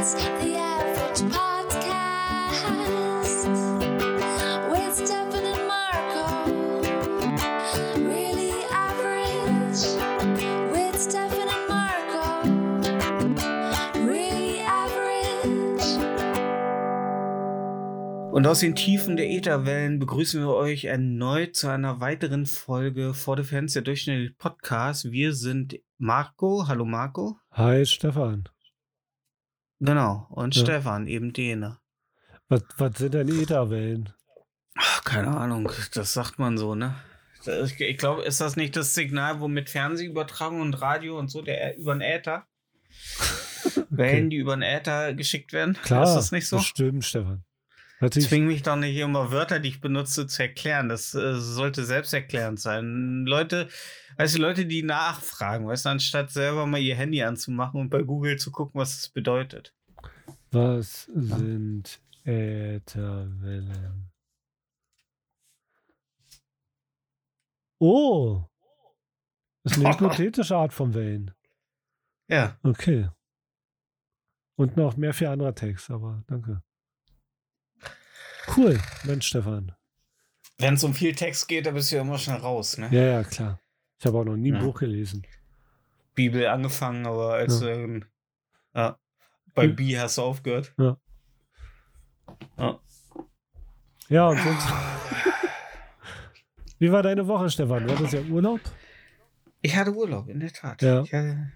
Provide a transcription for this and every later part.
Und aus den Tiefen der Ätherwellen begrüßen wir euch erneut zu einer weiteren Folge vor the Fans der Durchschnitt Podcast. Wir sind Marco. Hallo Marco. Hi Stefan. Genau. Und Ja. Stefan, eben dene. Was, was sind denn Ätherwellen? Ach, keine Ahnung, das sagt man so, ne? Ich, ich glaube, ist das nicht das Signal, womit Fernsehübertragung und Radio und so, der über den Äther? Wellen, die über den Äther geschickt werden? Klar, Ist das nicht so? Bestimmt, Stefan. Sich, Zwing mich doch nicht immer Wörter, die ich benutze, zu erklären. Das äh, sollte selbsterklärend sein. Leute, weißt du, Leute, die nachfragen, weißt du, anstatt selber mal ihr Handy anzumachen und bei Google zu gucken, was es bedeutet. was sind Ätherwellen? Oh, das ist eine hypothetische Art von Wellen. Ja, Okay. Und noch mehr für anderer Text, aber danke. Cool, Mensch, Stefan. wenn es um viel Text geht, da bist du ja immer schnell raus, ne? Ja, ja, klar. Ich habe auch noch nie ein Ja. Buch gelesen. Bibel angefangen, aber als Ja. ähm, ja, bei Hm. B hast du aufgehört. Ja. Ja. Ja, und sonst. Wie war deine Woche, Stefan? War das ja Urlaub? Ich hatte Urlaub, in der Tat. Ja. Hatte,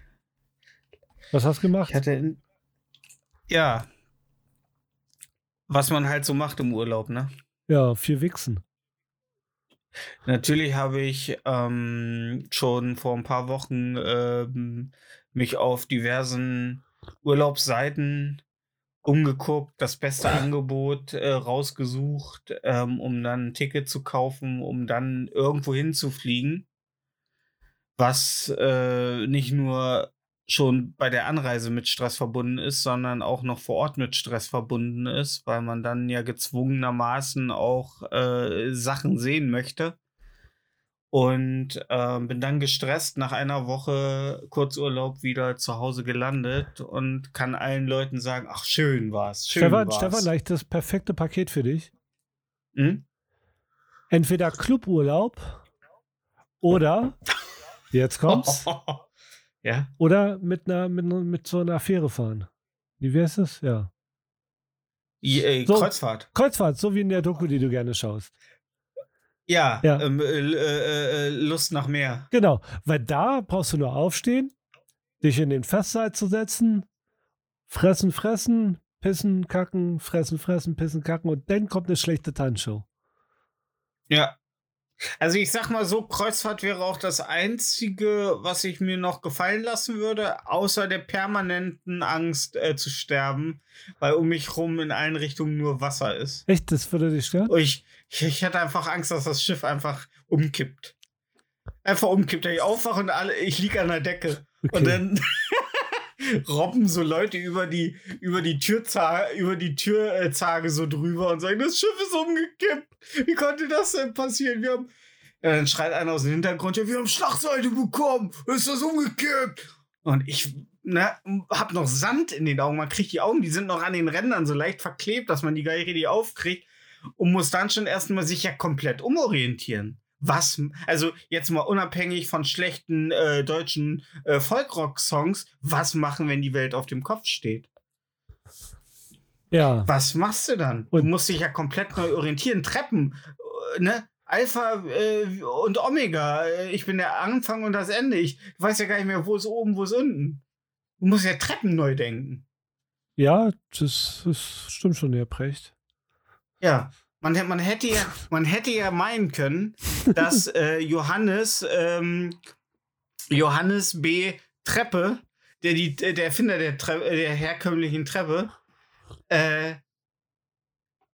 Was hast du gemacht? ich hatte in, ja, was man halt so macht im Urlaub, ne? Ja, viel Wichsen. Natürlich habe ich ähm, schon vor ein paar Wochen ähm, mich auf diversen Urlaubsseiten umgeguckt, das beste Angebot äh, rausgesucht, ähm, um dann ein Ticket zu kaufen, um dann irgendwo hinzufliegen. Was äh, nicht nur schon bei der Anreise mit Stress verbunden ist, sondern auch noch vor Ort mit Stress verbunden ist, weil man dann ja gezwungenermaßen auch äh, Sachen sehen möchte. Und ähm, bin dann gestresst nach einer Woche Kurzurlaub wieder zu Hause gelandet und kann allen Leuten sagen, ach schön war's, schön Stefan, war's. Stefan, leicht das perfekte Paket für dich. Hm? Entweder Cluburlaub oder, jetzt kommt's, ja, oder mit, einer, mit, mit so einer Affäre fahren. Wie wär's das? Ja. Äh, So. Kreuzfahrt. Kreuzfahrt, so wie in der Doku, die du gerne schaust. Ja, Ja. Ähm, äh, äh, äh, Lust nach mehr. Genau, weil da brauchst du nur aufstehen, dich in den Festsaal zu setzen, fressen, fressen, pissen, kacken, fressen, fressen, pissen, kacken und dann kommt eine schlechte Tanzshow. Ja. Also ich sag mal so, Kreuzfahrt wäre auch das Einzige, was ich mir noch gefallen lassen würde, außer der permanenten Angst äh, zu sterben, weil um mich rum in allen Richtungen nur Wasser ist. Echt, das würde dich stören? Und ich, ich, ich hatte einfach Angst, dass das Schiff einfach umkippt. Einfach umkippt. Ich aufwache und alle, ich lieg an der Decke. Und Okay. dann robben so Leute über die, über die Türzage, über die Türzage so drüber und sagen, das Schiff ist umgekippt. Wie konnte das denn passieren? Wir haben. Dann schreit einer aus dem Hintergrund, wir haben Schlagseite bekommen. Ist das umgekippt? Und ich ne, hab noch Sand in den Augen. Man kriegt die Augen, die sind noch an den Rändern so leicht verklebt, dass man die gar nicht richtig aufkriegt. Und muss dann schon erstmal sich ja komplett umorientieren. Was, also jetzt mal unabhängig von schlechten äh, deutschen äh, Folkrock-Songs, was machen, wenn die Welt auf dem Kopf steht? Ja, Was machst du dann? Und- du musst dich ja komplett neu orientieren. Treppen, äh, ne? Alpha äh, und Omega. Äh, Ich bin der Anfang und das Ende. Ich weiß ja gar nicht mehr, wo ist oben, wo ist unten. Du musst ja Treppen neu denken. ja, das, das stimmt schon, Herr Precht. Ja. Man, man, hätte ja, man hätte ja meinen können, dass äh, Johannes, ähm, Johannes B. Treppe, der, die, der Erfinder der, Tre der herkömmlichen Treppe, äh,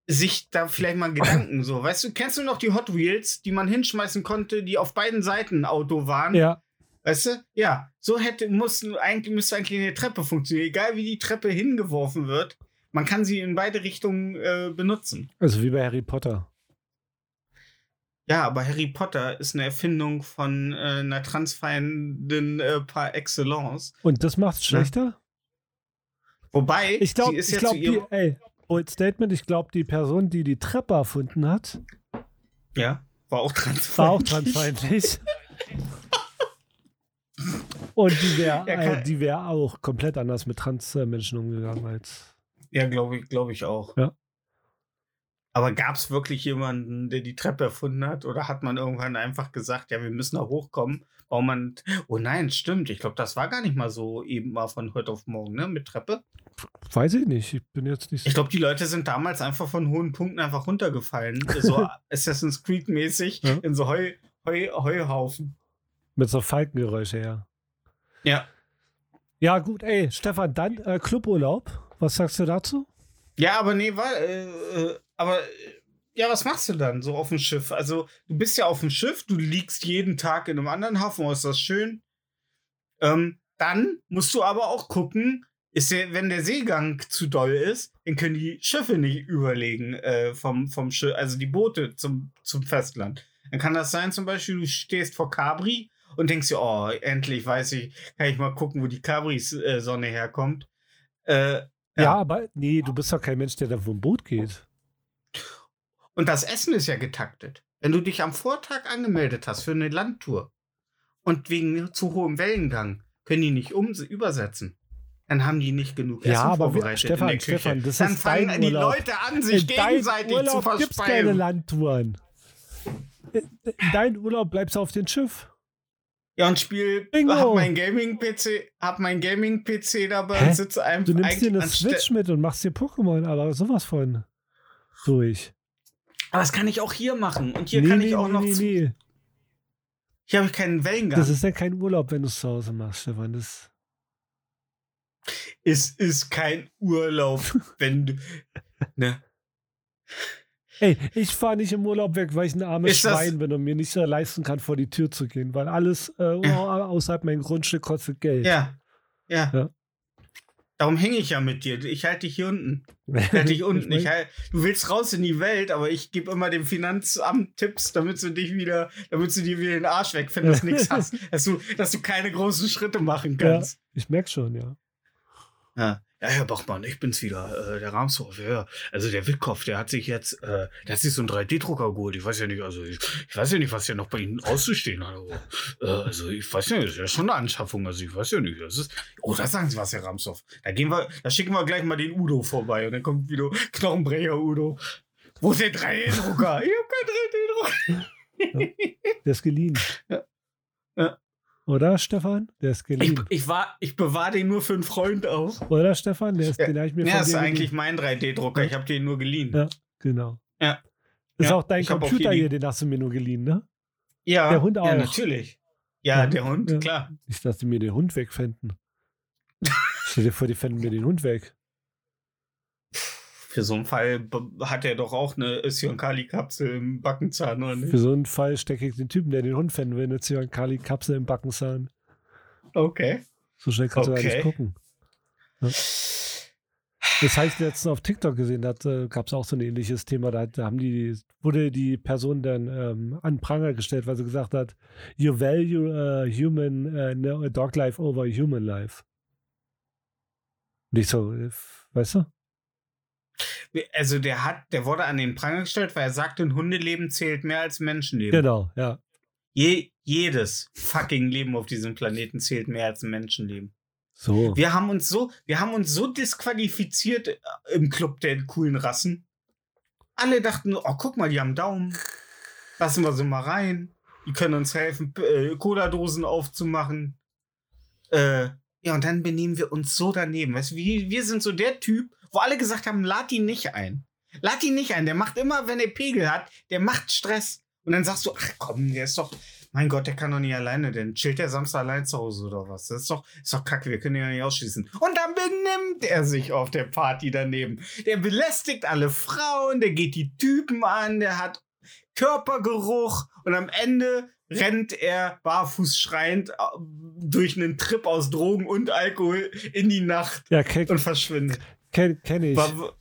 sich da vielleicht mal Gedanken so. Weißt du, kennst du noch die Hot Wheels, die man hinschmeißen konnte, die auf beiden Seiten ein Auto waren? Ja, Weißt du? Ja, so hätte, muss, eigentlich, müsste eigentlich eine Treppe funktionieren. Egal wie die Treppe hingeworfen wird, man kann sie in beide Richtungen äh, benutzen. also wie bei Harry Potter. Ja, aber Harry Potter ist eine Erfindung von äh, einer Transfeindin äh, par excellence. Und das macht's schlechter? Wobei, Ich glaube, ich ja glaub, zu ihrem. die, ey, Bold Statement, ich glaube, die Person, die die Treppe erfunden hat, Ja, war auch transfeindlich. war auch transfeindlich. Und die wäre Ja, äh, die wär auch komplett anders mit Transmenschen umgegangen als. Ja, glaube ich, glaube ich auch. Ja. Aber gab es wirklich jemanden, der die Treppe erfunden hat? Oder hat man irgendwann einfach gesagt, ja, wir müssen da hochkommen? Warum man. Oh nein, stimmt. Ich glaube, das war gar nicht mal so eben mal von heute auf morgen, ne? Mit Treppe. Weiß ich nicht. Ich bin jetzt nicht Ich glaube, die Leute sind damals einfach von hohen Punkten einfach runtergefallen. So Assassin's Creed-mäßig Ja. in so Heu, Heu, Heuhaufen. mit so Falkengeräusche her. Ja. Ja, gut, ey, Stefan, dann äh, Cluburlaub. Was sagst du dazu? Ja, aber nee, war, äh, äh, aber äh, ja, was machst du dann so auf dem Schiff? Also, du bist ja auf dem Schiff, du liegst jeden Tag in einem anderen Hafen, oh, ist das schön. Ähm, dann musst du aber auch gucken, ist der, wenn der Seegang zu doll ist, dann können die Schiffe nicht überlegen äh, vom, vom Schiff, also die Boote zum, zum Festland. Dann kann das sein, zum Beispiel, du stehst vor Cabri und denkst dir, oh, endlich weiß ich, kann ich mal gucken, wo die Cabri-Sonne herkommt. Äh, Ja. Ja. aber nee, du bist doch kein Mensch, der da vom Boot geht. Und das Essen ist ja getaktet. Wenn du dich am Vortag angemeldet hast für eine Landtour und wegen zu hohem Wellengang können die nicht um übersetzen, dann haben die nicht genug Essen Ja, aber wir- vorbereitet Stefan, in der Küche. Stefan, das dann ist dein fangen die Urlaub. Leute an, sich In gegenseitig Urlaub zu gibt's keine verspeisen. Landtouren. In in deinem Urlaub bleibst du auf dem Schiff. Ja, und spiel, Bingo. hab mein Gaming-PC, hab mein Gaming-PC dabei und sitze einfach Du nimmst dir eine Switch mit und machst dir Pokémon, aber sowas von durch. Aber das kann ich auch hier machen. Und hier kann ich auch noch. nee, zu- nee. Hier habe ich keinen Wellengang. Das ist ja kein Urlaub, wenn du es zu Hause machst, Stefan. Das, es ist kein Urlaub, wenn du. Ne? Ey, ich fahre nicht im Urlaub weg, weil ich ein armes Ist das- Schwein bin und mir nicht so leisten kann, vor die Tür zu gehen, weil alles äh, außerhalb mein Grundstück kostet Geld. Ja. Ja. Ja. Darum hänge ich ja mit dir. Ich halte dich hier unten. Ich halte dich unten. Ich halt, du willst raus in die Welt, aber ich gebe immer dem Finanzamt Tipps, damit du dich wieder, damit du dir wieder den Arsch weg, wenn du nichts hast. Dass du, dass du keine großen Schritte machen kannst. ich merke schon, ja. Ja. Ja, Herr Bachmann, ich bin's wieder, äh, der Ramshoff, ja. Also der Wittkopf, der hat sich jetzt, äh, der hat sich so einen 3D-Drucker geholt. Ich weiß ja nicht, also ich, ich weiß ja nicht, was ja noch bei Ihnen auszustehen hat. Aber, äh, also ich weiß ja nicht, das ist ja schon eine Anschaffung. Also ich weiß ja nicht. Das ist, oh, da sagen Sie was, Herr Ramshoff. Da gehen wir, da schicken wir gleich mal den Udo vorbei und dann kommt wieder Knochenbrecher Udo. Wo ist der 3D-Drucker? ich hab keinen 3D-Drucker. Der ist geliehen. Ja. Ja. Oder, Stefan? Der ist Ich, geliehen. ich, war, ich bewahre den nur für einen Freund auf. Oder, Stefan? Der ist, Ja. habe ich mir Ja, von ist eigentlich geliehen. mein 3D-Drucker. Ich habe den nur geliehen. Ja. Genau. Ja. Das ist Ja, auch dein ich hab auch Computer hier den hast du mir nur geliehen, ne? Ja, Der Hund Ja, auch. natürlich. Ja, Ja. der Hund, Ja. klar. Nicht, dass die mir den Hund wegfänden. Stell dir vor, die fänden mir den Hund weg. Für so einen Fall hat er doch auch eine Sion-Kali-Kapsel im Backenzahn, oder nicht? Für so einen Fall stecke ich den Typen, der den Hund fänden will, eine Zyankali-Kapsel im Backenzahn. Okay. So schnell kannst du gar Okay. nicht gucken. Das habe ich letztens auf TikTok gesehen, da äh, gab es auch so ein ähnliches Thema. Da, da haben die, wurde die Person dann ähm, an Pranger gestellt, weil sie gesagt hat, you value uh, human, uh, no, dog life over human life. Nicht so, äh, weißt du? Also der hat, der wurde an den Pranger gestellt, weil er sagte, ein Hundeleben zählt mehr als Menschenleben. Genau, ja. Je, jedes fucking Leben auf diesem Planeten zählt mehr als ein Menschenleben. So. Wir haben uns so, wir haben uns so disqualifiziert äh, im Club der coolen Rassen. Alle dachten, oh, guck mal, die haben Daumen. Lassen wir sie mal rein. Die können uns helfen, äh, Cola-Dosen aufzumachen. Äh, ja, und dann benehmen wir uns so daneben. Weißt du, wir, wir sind so der Typ, wo alle gesagt haben, lad ihn nicht ein. Lad ihn nicht ein. Der macht immer, wenn er Pegel hat, der macht Stress. Und dann sagst du, ach komm, der ist doch, mein Gott, der kann doch nicht alleine, denn chillt der Samstag allein zu Hause oder was? Das ist doch, ist doch kacke, wir können ihn ja nicht ausschließen. Und dann benimmt er sich auf der Party daneben. Der belästigt alle Frauen, der geht die Typen an, der hat Körpergeruch und am Ende rennt er barfuß schreiend äh, durch einen Trip aus Drogen und Alkohol in die Nacht Ja, und verschwindet. Kenn, kenn ich. War-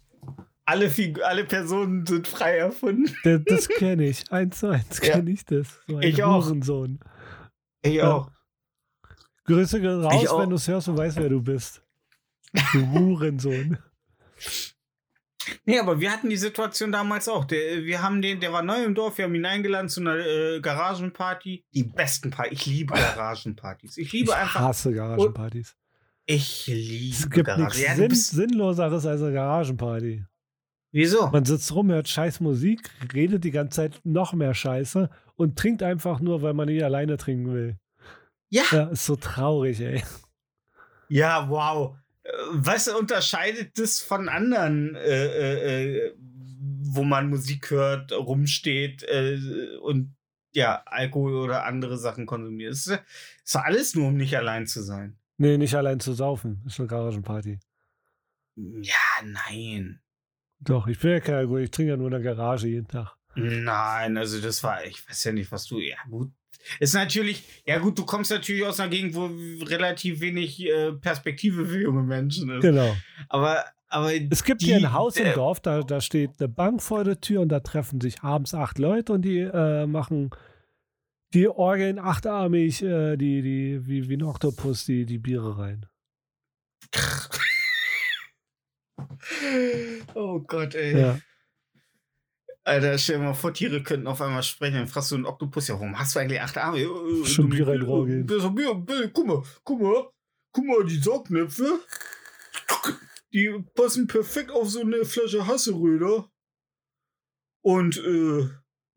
Alle, alle Personen sind frei erfunden. Das, das kenne ich. Eins zu eins Ja. kenne ich das. So Ich auch. Hurensohn. Ich Ja. auch. Grüße gehen raus, Ich wenn du es hörst und weißt, wer du bist. Du Hurensohn. Nee, aber wir hatten die Situation damals auch. Der, wir haben den, der war neu im Dorf, wir haben ihn eingeladen zu einer äh, Garagenparty. Die besten Partys. Ich liebe Garagenpartys. Ich liebe ich einfach. hasse Garagenpartys. Ich liebe Es gibt nichts. Ja, Sinn, Sinnloseres als eine Garagenparty. Wieso? Man sitzt rum, hört scheiß Musik, redet die ganze Zeit noch mehr Scheiße und trinkt einfach nur, weil man nicht alleine trinken will. Ja. Ja, ist so traurig, ey. Ja, wow. Was unterscheidet das von anderen, äh, äh, äh, wo man Musik hört, rumsteht äh, und ja, Alkohol oder andere Sachen konsumiert? Es ist, ist alles nur, um nicht allein zu sein. Nee, nicht allein zu saufen. Ist eine Garagenparty. Ja, nein. Doch, ich bin ja kein Alkohol, ich trinke ja nur in der Garage jeden Tag. Nein, also das war, ich weiß ja nicht, was du, ja gut. Ist natürlich, ja gut, du kommst natürlich aus einer Gegend, wo relativ wenig äh, Perspektive für junge Menschen ist. Genau. Aber, aber Es gibt die, hier ein Haus im äh, Dorf, da, da steht eine Bank vor der Tür und da treffen sich abends acht Leute und die äh, machen die orgeln achtarmig, äh, die, die, wie, wie ein Oktopus, die, die Biere rein. Oh Gott, ey. Ja. Alter, stell dir mal vor, Tiere könnten auf einmal sprechen. Dann fragst du einen Oktopus, ja, warum hast du eigentlich acht Arme? Äh, Schon du- Bier. Bier, Bier, Bier, Guck mal, guck mal, guck mal, die Saugnäpfe, die passen perfekt auf so eine Flasche Hasseröder. Und, äh,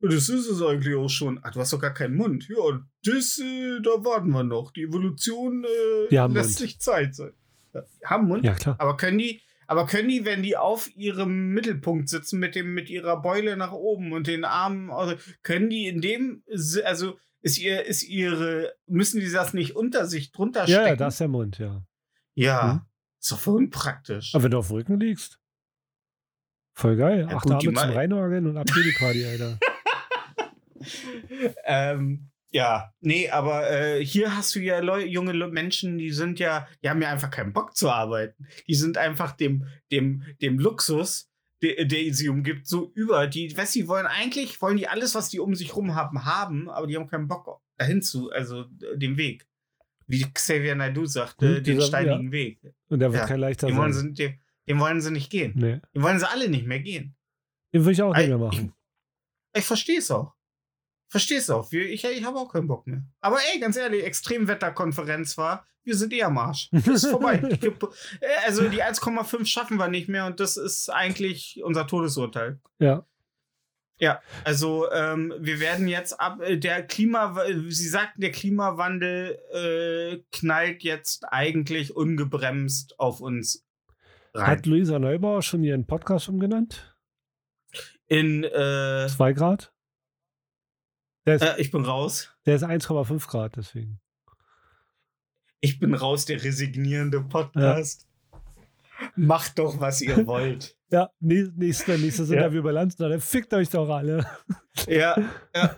das ist es eigentlich auch schon. Ach, du hast doch gar keinen Mund. Ja, das, äh, da warten wir noch. Die Evolution äh, lässt Mund. sich Zeit sein. Ja, haben Mund. ja, klar. Aber können die, aber können die, wenn die auf ihrem Mittelpunkt sitzen mit dem, mit ihrer Beule nach oben und den Armen, also, können die in dem, also ist ihr, ist ihre, müssen die das nicht unter sich drunter Ja, stecken? ja, das ist der Mund, ja. Ja, Hm. ist doch voll unpraktisch. Aber wenn du auf dem Rücken liegst, voll geil. Ja, Acht gut, Arme zum Reinorgeln und ab geht die Party, Alter. ähm, ja, nee, aber äh, hier hast du ja Leu junge Le Menschen, die sind ja, die haben ja einfach keinen Bock zu arbeiten. Die sind einfach dem, dem, dem Luxus, der, der sie umgibt, so über. Die, die wollen eigentlich, wollen die alles, was die um sich rum haben, haben, aber die haben keinen Bock dahin zu, also den Weg. Wie Xavier Naidoo sagte, Hm, den dieser- steinigen Weg. Und der wird Ja, kein leichter Den wollen, sein. sie, den, den wollen sie nicht gehen. Nee. Den wollen sie alle nicht mehr gehen. Den würde ich auch nicht mehr machen. Ich, ich verstehe es auch. Verstehe es auch. Wir, ich ich habe auch keinen Bock mehr. Aber ey, ganz ehrlich, Extremwetterkonferenz war, wir sind eh am Arsch. Das ist vorbei. Äh, also die 1,5 schaffen wir nicht mehr und das ist eigentlich unser Todesurteil. Ja. Ja, also ähm, wir werden jetzt ab äh, der Klima, Sie sagten, der Klimawandel äh, knallt jetzt eigentlich ungebremst auf uns rein. Hat Luisa Neubauer schon ihren Podcast umgenannt? In äh, Zwei Grad? Ist, äh, ich bin raus. der ist 1,5 Grad, deswegen. Ich bin raus, der resignierende Podcast. Macht doch, was ihr wollt. Ja, nächstes, nächstes, nächstes Ja. Interview bei Landsner, fickt euch doch alle. Ja, ja.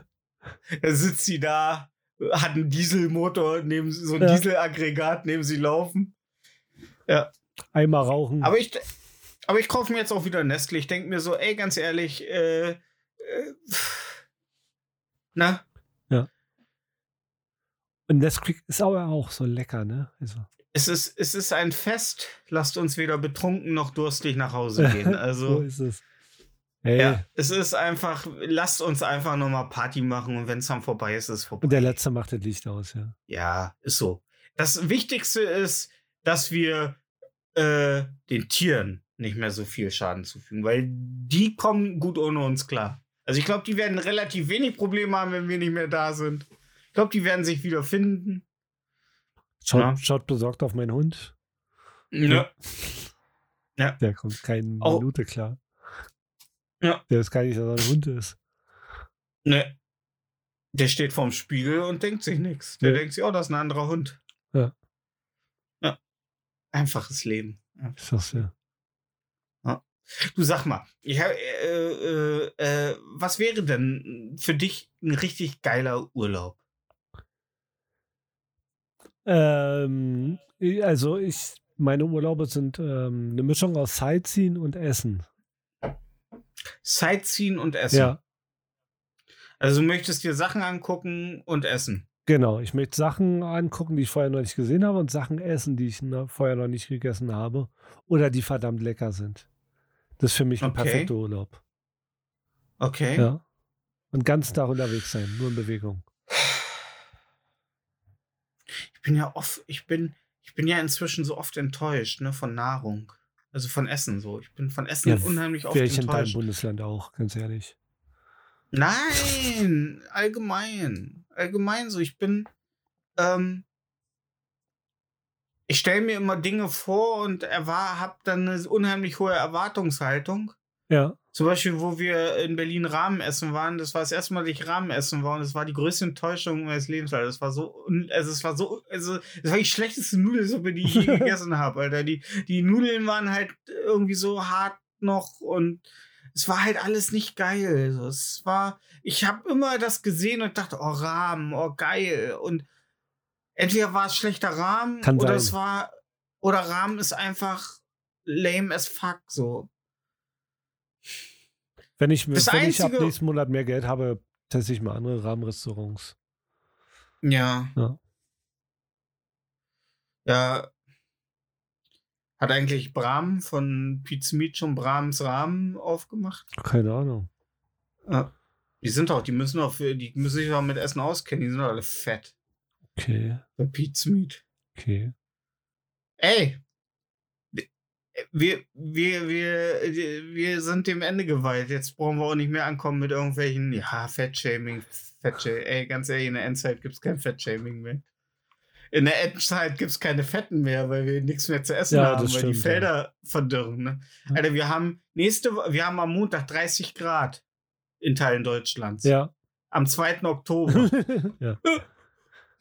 Da sitzt sie da, hat einen Dieselmotor, neben, so ein Ja. Dieselaggregat neben sie laufen. Einmal rauchen. Aber ich, aber ich kaufe mir jetzt auch wieder Nestle. Ich denke mir so, ey, ganz ehrlich, äh, äh, na, Und Nesquik ist aber auch so lecker, ne? Also, es ist, es ist ein Fest. Lasst uns weder betrunken noch durstig nach Hause gehen. so Also, ist es. Hey. ja, es ist einfach, lasst uns einfach nochmal Party machen und wenn es dann vorbei ist, ist es vorbei. Und der letzte macht das Licht aus, ja. Ja, ist so. Das Wichtigste ist, dass wir äh, den Tieren nicht mehr so viel Schaden zufügen, weil die kommen gut ohne uns klar. Also ich glaube, die werden relativ wenig Probleme haben, wenn wir nicht mehr da sind. Ich glaube, die werden sich wieder finden. Schaut, Ja. schaut besorgt auf meinen Hund. Ja. Der kommt keine Oh. Minute klar. Ja. Der ist gar nicht, dass er ein Hund ist. Ne. Der steht vorm Spiegel und denkt sich nichts. Der Ja. denkt sich, oh, das ist ein anderer Hund. Ja. Ja. Einfaches Leben. Ja. Ich sag's ja. Du sag mal, ich hab, äh, äh, äh, was wäre denn für dich ein richtig geiler Urlaub? Ähm, also ich, meine Urlaube sind ähm, eine Mischung aus Sightseeing und Essen. Sightseeing und Essen. Ja, Also du möchtest dir Sachen angucken und essen. Genau, ich möchte Sachen angucken, die ich vorher noch nicht gesehen habe und Sachen essen, die ich vorher noch nicht gegessen habe oder die verdammt lecker sind. Das ist für mich ein Okay. perfekter Urlaub. Okay. Ja. Und ganzen Tag unterwegs sein, nur in Bewegung. Ich bin ja oft, ich bin, ich bin ja inzwischen so oft enttäuscht, ne, von Nahrung. Also von Essen so. Ich bin von Essen Ja, unheimlich oft Wäre ich in deinem enttäuscht. Bundesland auch, ganz ehrlich. Nein, allgemein. Allgemein so. Ich bin, ähm, ich stelle mir immer Dinge vor und habe dann eine unheimlich hohe Erwartungshaltung. Ja, Zum Beispiel, wo wir in Berlin Rahmen essen waren, das war das erste Mal, dass ich Rahmen essen war und es war die größte Enttäuschung meines Lebens, Alter. Das war so, also es war so, also es war die schlechteste Nudelsuppe, die ich je gegessen habe, Alter. Die, die Nudeln waren halt irgendwie so hart noch und es war halt alles nicht geil. Also es war, ich habe immer das gesehen und dachte, oh Rahmen, oh geil. Und entweder war es schlechter Rahmen Kann oder sein. es war, oder Rahmen ist einfach lame as fuck so. wenn ich, Das wenn ich ab Einzige- nächsten Monat mehr Geld habe, teste ich mal andere Rahmenrestaurants. Ja. Ja. Ja. Hat eigentlich Bram von Pizza Meat schon Brahms Rahmen aufgemacht? Keine Ahnung. Ja. Die sind doch, die müssen doch für, die müssen sich doch mit Essen auskennen, die sind doch alle fett. Okay, Bei Pizza Meat. okay. Ey! Wir, wir, wir, wir sind dem Ende geweiht. Jetzt brauchen wir auch nicht mehr ankommen mit irgendwelchen, ja, Fettshaming, Fettshaming. Ey, ganz ehrlich, in der Endzeit gibt es kein Fettshaming mehr. In der Endzeit gibt es keine Fetten mehr, weil wir nichts mehr zu essen Ja, haben, weil die Felder verdürren. Ne? Ja. Alter, wir haben nächste wir haben am Montag 30 Grad in Teilen Deutschlands. Ja. Am 2. Oktober. ja.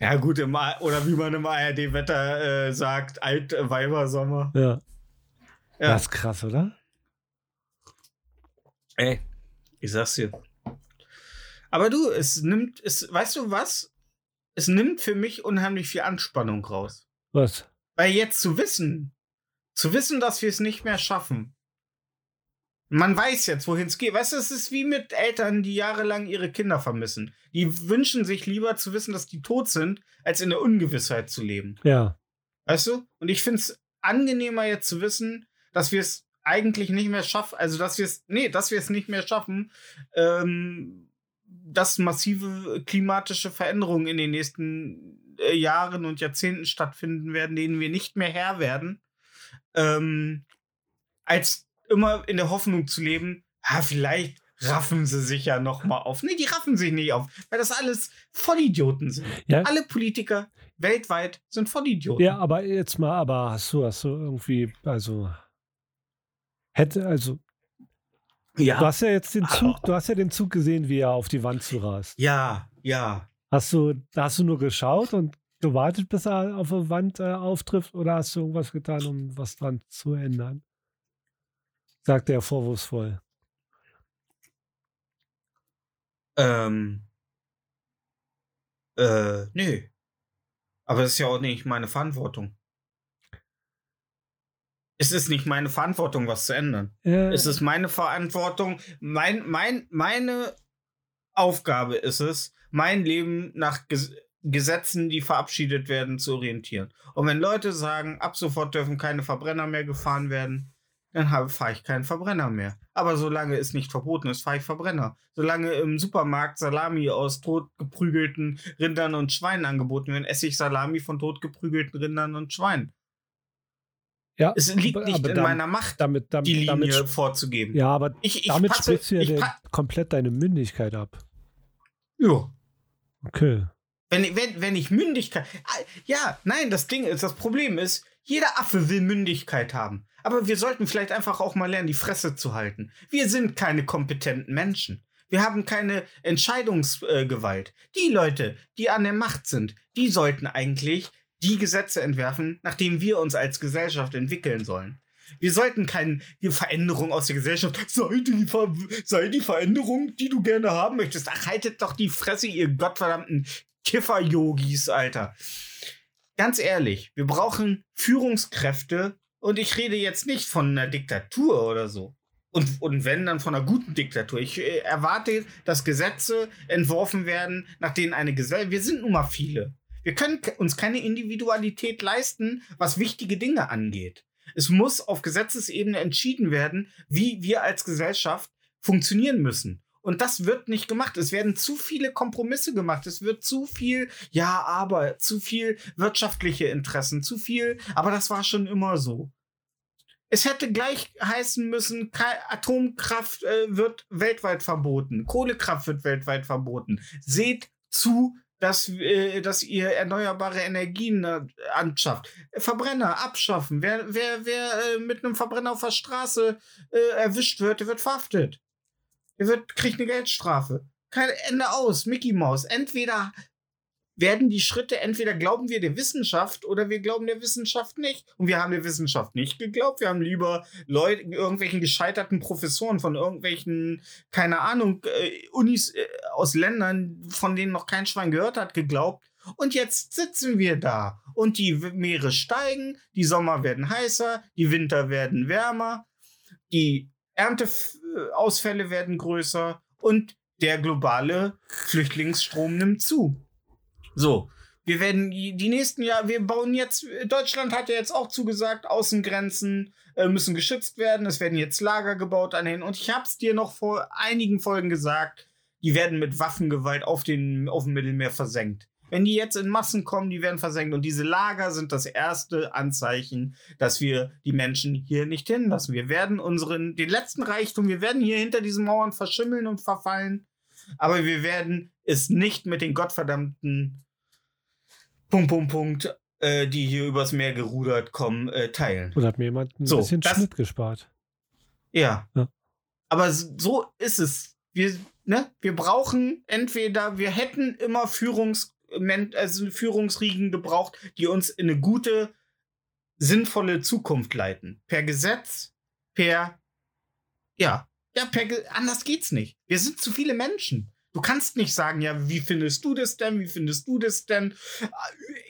Ja, gut, im, oder wie man im ARD-Wetter äh, sagt, alt äh, ja. Ja. Das ist krass, oder? Ey, ich sag's dir. Aber du, es nimmt, es, weißt du was? Es nimmt für mich unheimlich viel Anspannung raus. Was? Weil jetzt zu wissen, zu wissen, dass wir es nicht mehr schaffen. Man weiß jetzt, wohin es geht. Weißt du, es ist wie mit Eltern, die jahrelang ihre Kinder vermissen. Die wünschen sich lieber zu wissen, dass die tot sind, als in der Ungewissheit zu leben. Ja. Weißt du? Und ich finde es angenehmer jetzt zu wissen, dass wir es eigentlich nicht mehr schaffen, also dass wir es, nee, dass wir es nicht mehr schaffen, ähm, dass massive klimatische Veränderungen in den nächsten äh, Jahren und Jahrzehnten stattfinden werden, denen wir nicht mehr Herr werden, ähm, als immer in der Hoffnung zu leben, ha, vielleicht raffen sie sich ja noch mal auf. Nee, die raffen sich nicht auf, weil das alles Vollidioten sind. Ja. Alle Politiker weltweit sind Vollidioten. Ja, aber jetzt mal, aber hast du, hast du irgendwie, also hätte, also ja. du hast ja jetzt den Zug, Aber- du hast ja den Zug gesehen, wie er auf die Wand zu rast. Ja, ja. Hast du, hast du nur geschaut und gewartet, bis er auf der Wand äh, auftrifft oder hast du irgendwas getan, um was dran zu ändern? Sagt er vorwurfsvoll. Ähm. Äh, nö. Aber das ist ja auch nicht meine Verantwortung. Es ist nicht meine Verantwortung, was zu ändern. Äh, Es ist meine Verantwortung, mein, mein, meine Aufgabe ist es, mein Leben nach Ges Gesetzen, die verabschiedet werden, zu orientieren. Und wenn Leute sagen, ab sofort dürfen keine Verbrenner mehr gefahren werden, dann fahre ich keinen Verbrenner mehr. Aber solange es nicht verboten ist, fahre ich Verbrenner. Solange im Supermarkt Salami aus totgeprügelten Rindern und Schweinen angeboten wird, esse ich Salami von totgeprügelten Rindern und Schweinen. ja, Es liegt aber- nicht aber in dam- meiner Macht, damit, damit, die Linie damit, vorzugeben. ja, aber Ich, ich damit passe, sprichst du ja komplett deine Mündigkeit ab. ja. Okay. Wenn, wenn, wenn ich Mündigkeit. Ah, Ja, nein, das Ding ist, das Problem ist, jeder Affe will Mündigkeit haben. Aber wir sollten vielleicht einfach auch mal lernen, die Fresse zu halten. Wir sind keine kompetenten Menschen. Wir haben keine Entscheidungsgewalt. Die Leute, die an der Macht sind, die sollten eigentlich die Gesetze entwerfen, nach denen wir uns als Gesellschaft entwickeln sollen. Wir sollten keine Veränderung aus der Gesellschaft. Sei die, Ver sei die Veränderung, die du gerne haben möchtest. Ach, haltet doch die Fresse, ihr gottverdammten Kiffer-Yogis, Alter. Ganz ehrlich, wir brauchen Führungskräfte und ich rede jetzt nicht von einer Diktatur oder so. Und, und wenn, dann von einer guten Diktatur. Ich äh, erwarte, dass Gesetze entworfen werden, nach denen eine Gesellschaft. Wir sind nun mal viele. Wir können uns keine Individualität leisten, was wichtige Dinge angeht. Es muss auf Gesetzesebene entschieden werden, wie wir als Gesellschaft funktionieren müssen. Und das wird nicht gemacht. Es werden zu viele Kompromisse gemacht. Es wird zu viel, ja, aber zu viel wirtschaftliche Interessen, zu viel, aber das war schon immer so. Es hätte gleich heißen müssen, Atomkraft äh, wird weltweit verboten, Kohlekraft wird weltweit verboten. Seht zu, dass, äh, dass ihr erneuerbare Energien äh, anschafft. Verbrenner abschaffen. Wer, wer, wer äh, mit einem Verbrenner auf der Straße äh, erwischt wird, der wird verhaftet. Der wird, kriegt eine Geldstrafe. Kein Ende aus. Mickey Mouse. Entweder werden die Schritte, entweder glauben wir der Wissenschaft oder wir glauben der Wissenschaft nicht. Und wir haben der Wissenschaft nicht geglaubt. Wir haben lieber Leute, irgendwelchen gescheiterten Professoren von irgendwelchen, keine Ahnung, äh, Unis äh, aus Ländern, von denen noch kein Schwein gehört hat, geglaubt. Und jetzt sitzen wir da und die Meere steigen, die Sommer werden heißer, die Winter werden wärmer, die Ernteausfälle werden größer und der globale Flüchtlingsstrom nimmt zu. So, wir werden die, nächsten Jahre, wir bauen jetzt, Deutschland hat ja jetzt auch zugesagt, Außengrenzen äh, müssen geschützt werden, es werden jetzt Lager gebaut an den, und ich hab's dir noch vor einigen Folgen gesagt, die werden mit Waffengewalt auf, den, auf dem Mittelmeer versenkt. Wenn die jetzt in Massen kommen, die werden versenkt. Und diese Lager sind das erste Anzeichen, dass wir die Menschen hier nicht hinlassen. Wir werden unseren, den letzten Reichtum, wir werden hier hinter diesen Mauern verschimmeln und verfallen. Aber wir werden es nicht mit den gottverdammten Punkt, Punkt, Punkt, äh, die hier übers Meer gerudert kommen, äh, teilen. Oder hat mir jemand ein So, bisschen das- Schnitt gespart? Ja. Ja. Aber so ist es. Wir, ne? wir brauchen entweder, wir hätten immer Führungs, also Führungsriegen gebraucht, die uns in eine gute, sinnvolle Zukunft leiten. Per Gesetz, per, ja, ja, per, anders geht's nicht. Wir sind zu viele Menschen. Du kannst nicht sagen, ja, wie findest du das denn? Wie findest du das denn?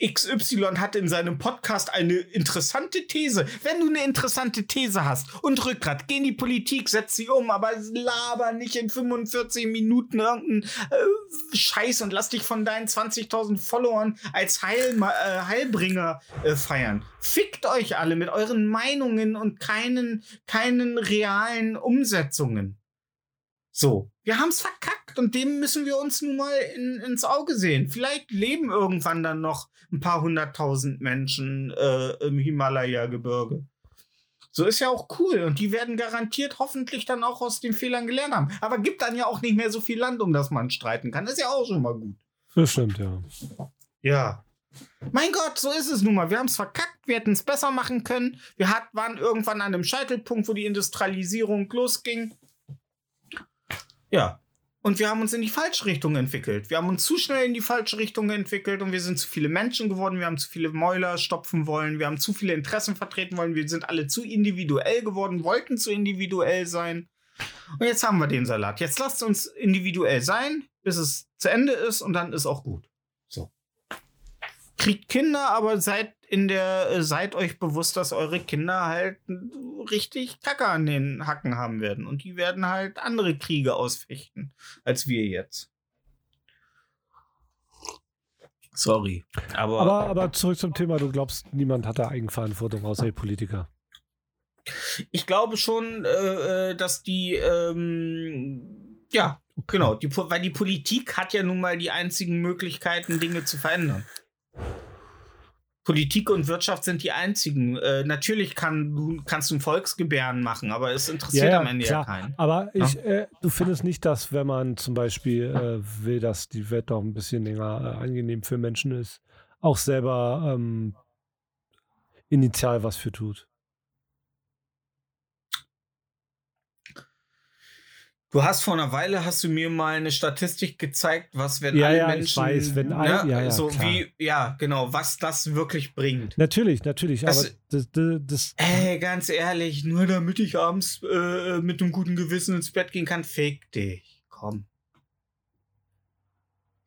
XY hat in seinem Podcast eine interessante These. Wenn du eine interessante These hast und Rückgrat, geh in die Politik, setz sie um, aber laber nicht in 45 Minuten irgendeinen äh, Scheiß und lass dich von deinen 20.000 Followern als Heil, äh, Heilbringer äh, feiern. Fickt euch alle mit euren Meinungen und keinen, keinen realen Umsetzungen. So, wir haben's verkackt und dem müssen wir uns nun mal in, ins Auge sehen. Vielleicht leben irgendwann dann noch ein paar hunderttausend Menschen äh, im Himalaya-Gebirge. So ist ja auch cool und die werden garantiert hoffentlich dann auch aus den Fehlern gelernt haben. Aber gibt dann ja auch nicht mehr so viel Land, um das man streiten kann. ist ja auch schon mal gut. Das stimmt, ja. Ja. Mein Gott, so ist es nun mal. Wir haben es verkackt, wir hätten es besser machen können. Wir hat, waren irgendwann an einem Scheitelpunkt, wo die Industrialisierung losging. Ja. Und wir haben uns in die falsche Richtung entwickelt. Wir haben uns zu schnell in die falsche Richtung entwickelt und wir sind zu viele Menschen geworden. Wir haben zu viele Mäuler stopfen wollen. Wir haben zu viele Interessen vertreten wollen. Wir sind alle zu individuell geworden, wollten zu individuell sein. Und jetzt haben wir den Salat. Jetzt lasst uns individuell sein, bis es zu Ende ist und dann ist auch gut. So kriegt Kinder, aber seid in der, äh, seid euch bewusst, dass eure Kinder halt richtig Kacke an den Hacken haben werden. Und die werden halt andere Kriege ausfechten, als wir jetzt. Sorry. Aber, Aber, aber zurück zum Thema, du glaubst, niemand hat da Eigenverantwortung außer die Politiker. ich glaube schon, äh, äh, dass die, ähm, ja, genau, die, weil die Politik hat ja nun mal die einzigen Möglichkeiten, Dinge zu verändern. Politik und Wirtschaft sind die einzigen. Äh, natürlich kann, du, kannst du ein Volksgebären machen, aber es interessiert am Ende ja keinen. Aber ich, äh, du findest nicht, dass wenn man zum Beispiel äh, will, dass die Welt doch ein bisschen länger äh, angenehm für Menschen ist, auch selber ähm, initial was für tut. Du hast vor einer Weile hast du mir mal eine Statistik gezeigt, was wenn Ja, alle ja, ich Menschen, weiß, wenn alle- ne, ja, ja, so klar. wie ja genau, was das wirklich bringt. Natürlich, natürlich, Das- aber das, das, das Ey, ganz ehrlich, nur damit ich abends äh, mit einem guten Gewissen ins Bett gehen kann, fick dich. Komm.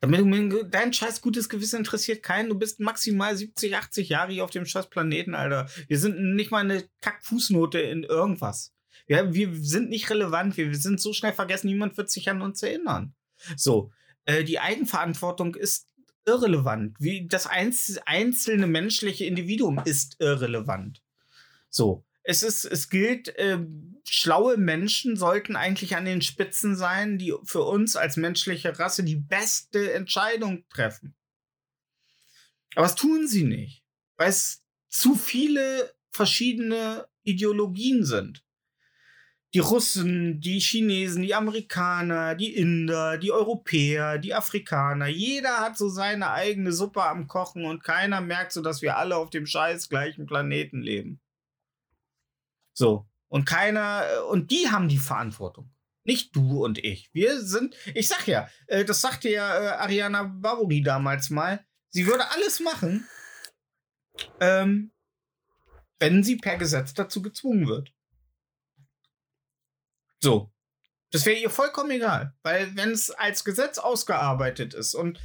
Damit du dein scheiß gutes Gewissen interessiert keinen. Du bist maximal 70, 80 Jahre hier auf dem scheiß Planeten, Alter. Wir sind nicht mal eine Kackfußnote in irgendwas. Wir, wir sind nicht relevant, wir, sind so schnell vergessen, niemand wird sich an uns erinnern. So, äh, die Eigenverantwortung ist irrelevant. Wie das einz einzelne menschliche Individuum ist irrelevant. So, es ist, es gilt, äh, schlaue Menschen sollten eigentlich an den Spitzen sein, die für uns als menschliche Rasse die beste Entscheidung treffen. Aber das tun sie nicht, weil es zu viele verschiedene Ideologien sind. Die Russen, die Chinesen, die Amerikaner, die Inder, die Europäer, die Afrikaner, jeder hat so seine eigene Suppe am Kochen und keiner merkt so, dass wir alle auf dem scheiß gleichen Planeten leben. So. Und keiner, äh, und die haben die Verantwortung. Nicht du und ich. Wir sind, ich sag ja, äh, das sagte ja äh, Ariana Barbouri damals mal, sie würde alles machen, ähm, wenn sie per Gesetz dazu gezwungen wird. So. Das wäre ihr vollkommen egal, weil wenn es als Gesetz ausgearbeitet ist und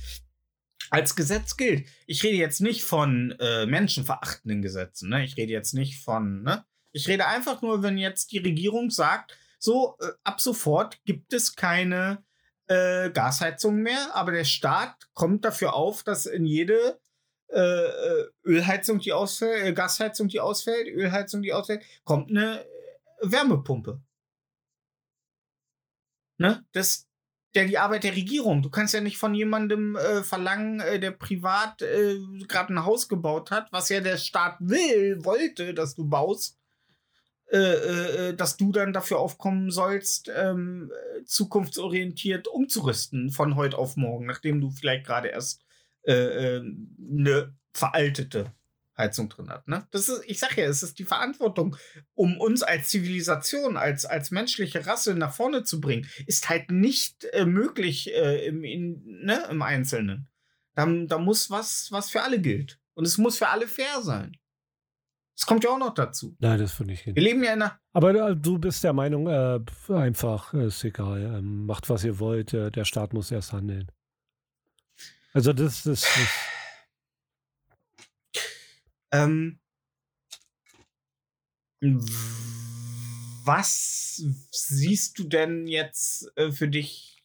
als Gesetz gilt, ich rede jetzt nicht von äh, menschenverachtenden Gesetzen, ne? ich rede jetzt nicht von, ne? ich rede einfach nur, wenn jetzt die Regierung sagt, so äh, ab sofort gibt es keine äh, Gasheizung mehr, aber der Staat kommt dafür auf, dass in jede äh, äh, Ölheizung, die ausfällt, äh, Gasheizung, die ausfällt, Ölheizung, die ausfällt, kommt eine Wärmepumpe. Ne? Das der die Arbeit der Regierung. Du kannst ja nicht von jemandem äh, verlangen, äh, der privat äh, gerade ein Haus gebaut hat, was ja der Staat will, wollte, dass du baust, äh, äh, äh, dass du dann dafür aufkommen sollst, ähm, äh, zukunftsorientiert umzurüsten von heute auf morgen, nachdem du vielleicht gerade erst eine veraltete Heizung drin hast. Ne? Das ist, ich sag ja, es ist die Verantwortung, um uns als Zivilisation, als, als menschliche Rasse nach vorne zu bringen, ist halt nicht äh, möglich äh, im, in, ne, im Einzelnen. Da, da muss was, was für alle gilt. Und es muss für alle fair sein. Das kommt ja auch noch dazu. Nein, das finde ich hin. Wir leben ja in einer. Aber äh, du bist der Meinung, äh, einfach, äh, ist egal, ähm, macht was ihr wollt, äh, der Staat muss erst handeln. Also das ist. Das, Ähm, was siehst du denn jetzt äh, für dich?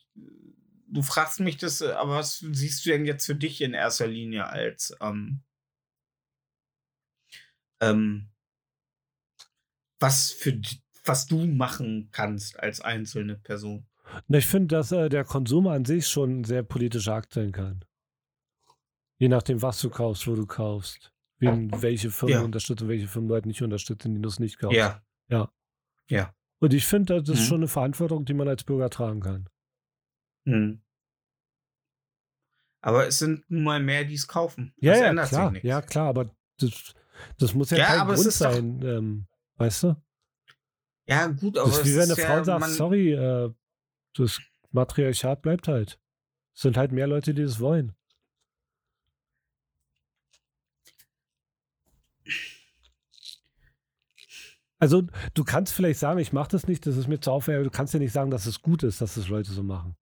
Du fragst mich das, äh, aber was siehst du denn jetzt für dich in erster Linie als ähm, ähm, was für was du machen kannst als einzelne Person? Na, ich finde, dass äh, der Konsum an sich schon ein sehr politischer Akt sein kann. Je nachdem, was du kaufst, wo du kaufst. Wen, welche Firmen Ja. unterstützen, welche Firmen Leute nicht unterstützen, die du es nicht kaufst. Ja. Ja. Ja. Und ich finde, das ist Mhm. schon eine Verantwortung, die man als Bürger tragen kann. Hm. Aber es sind nun mal mehr, die es kaufen. Ja, das ja, ändert klar. sich nichts. Ja, klar, aber das, das muss ja, Ja, kein Grund ist doch- sein, ähm, weißt du? Ja, gut, aber Das ist es wie wenn eine Frau ja, sagt, man, sorry, äh, das Matriarchat bleibt halt. Es sind halt mehr Leute, die das wollen. Also, du kannst vielleicht sagen, ich mache das nicht, das ist mir zu aufwendig, aber du kannst ja nicht sagen, dass es gut ist, dass das Leute so machen.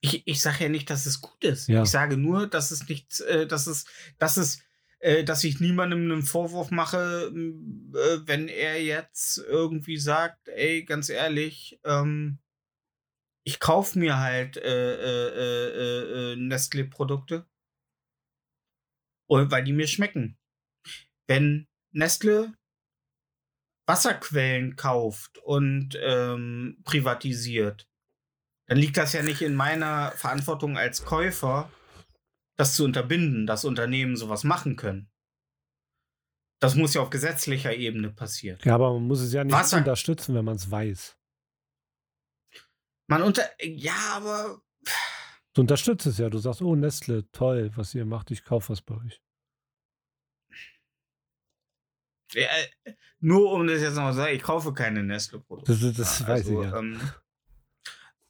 Ich, ich sage ja nicht, dass es gut ist. Ja. Ich sage nur, dass es nicht, äh, dass es, dass es, äh, dass ich niemandem einen Vorwurf mache, äh, wenn er jetzt irgendwie sagt, ey, ganz ehrlich, ähm, ich kaufe mir halt äh, äh, äh, Nestle-Produkte, weil die mir schmecken. Wenn Nestle Wasserquellen kauft und ähm, privatisiert, dann liegt das ja nicht in meiner Verantwortung als Käufer, das zu unterbinden, dass Unternehmen sowas machen können. Das muss ja auf gesetzlicher Ebene passieren. Ja, aber man muss es ja nicht Wasser- unterstützen, wenn man es weiß. Man unter. Ja, aber. Du unterstützt es ja. Du sagst, oh, Nestle, toll, was ihr macht, ich kaufe was bei euch. Ja, nur um das jetzt nochmal zu sagen, ich kaufe keine Nestle-Produkte. Das, das, Ja, weiß also, ich ja.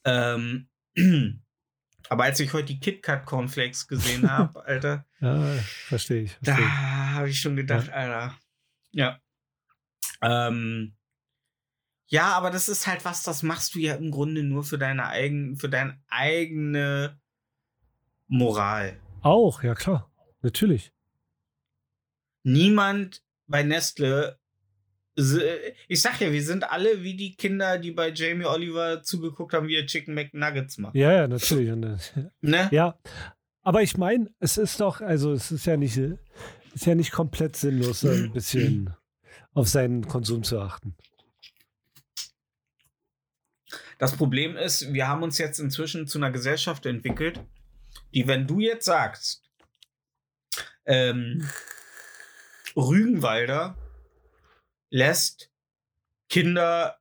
Ähm, ähm, aber als ich heute die KitKat Cornflakes gesehen habe, Alter, Ja, verstehe ich. da Verstehe ich. habe ich schon gedacht, Alter. Ja. Ähm, ja, aber das ist halt was, das machst du ja im Grunde nur für deine eigen, für deine eigene Moral. Auch, ja klar. Natürlich. Niemand bei Nestle s- ich sag ja, wir sind alle wie die Kinder, die bei Jamie Oliver zugeguckt haben, wie er Chicken McNuggets macht. Ja, ja, natürlich. Äh, Ne? ja, aber ich meine, es ist doch, also es ist ja nicht, äh, ist ja nicht komplett sinnlos, ein bisschen auf seinen Konsum zu achten. Das Problem ist, wir haben uns jetzt inzwischen zu einer Gesellschaft entwickelt, die, wenn du jetzt sagst, ähm, Rügenwalder lässt Kinder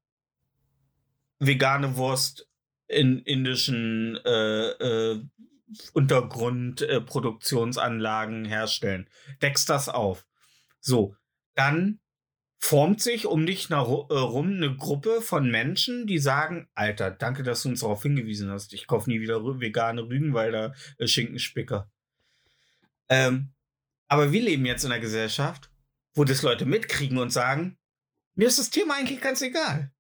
vegane Wurst in indischen äh, äh, Untergrundproduktionsanlagen äh, herstellen. Deckst das auf. So, dann formt sich um dich herum eine Gruppe von Menschen, die sagen, Alter, danke, dass du uns darauf hingewiesen hast. Ich kaufe nie wieder vegane Rügenwalder äh, Schinkenspicker. Ähm, aber wir leben jetzt in einer Gesellschaft, wo das Leute mitkriegen und sagen, mir ist das Thema eigentlich ganz egal.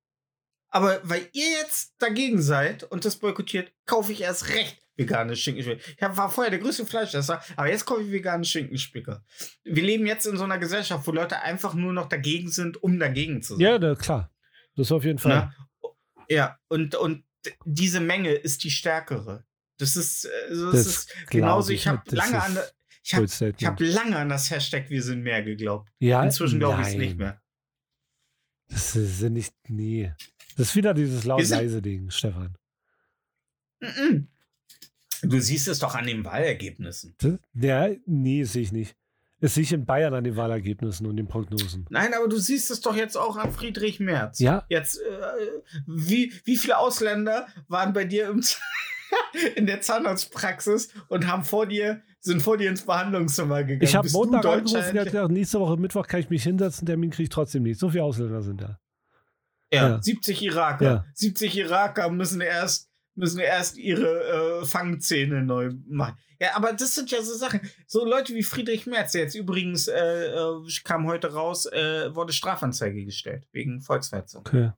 Aber weil ihr jetzt dagegen seid und das boykottiert, kaufe ich erst recht vegane Schinkenspicker. Ich war vorher der größte Fleischesser, aber jetzt kaufe ich vegane Schinkenspicker. Wir leben jetzt in so einer Gesellschaft, wo Leute einfach nur noch dagegen sind, um dagegen zu sein. Ja, da, klar. Das auf jeden Fall. Ne? Ja, und, und diese Menge ist die stärkere. Das ist, äh, das Das ist genauso. ich Ich habe lange an ich habe hab lange an das Hashtag Wir sind mehr geglaubt. ja, Inzwischen glaube ich es nicht mehr. Das ist sind nicht, nee. Das ist wieder dieses Wir sind- laut-leise-Ding, Stefan. Mhm. Du siehst es doch an den Wahlergebnissen. Ja, nee, sehe ich nicht. Das sehe ich in Bayern an den Wahlergebnissen und den Prognosen. Nein, aber du siehst es doch jetzt auch an Friedrich Merz. Ja, Jetzt, äh, wie, wie viele Ausländer waren bei dir im in der Zahnarztpraxis und haben vor dir, sind vor dir ins Behandlungszimmer gegangen? ich habe Montag angerufen, der hat gesagt, nächste Woche Mittwoch kann ich mich hinsetzen, Termin kriege ich trotzdem nicht. So viele Ausländer sind da. Ja, Ja. 70 Iraker. Ja. 70 Iraker müssen erst, müssen erst ihre äh, Fangzähne neu machen. Ja, aber das sind ja so Sachen. So Leute wie Friedrich Merz, der jetzt übrigens äh, äh, kam heute raus, äh, wurde Strafanzeige gestellt wegen Volksverhetzung. Okay.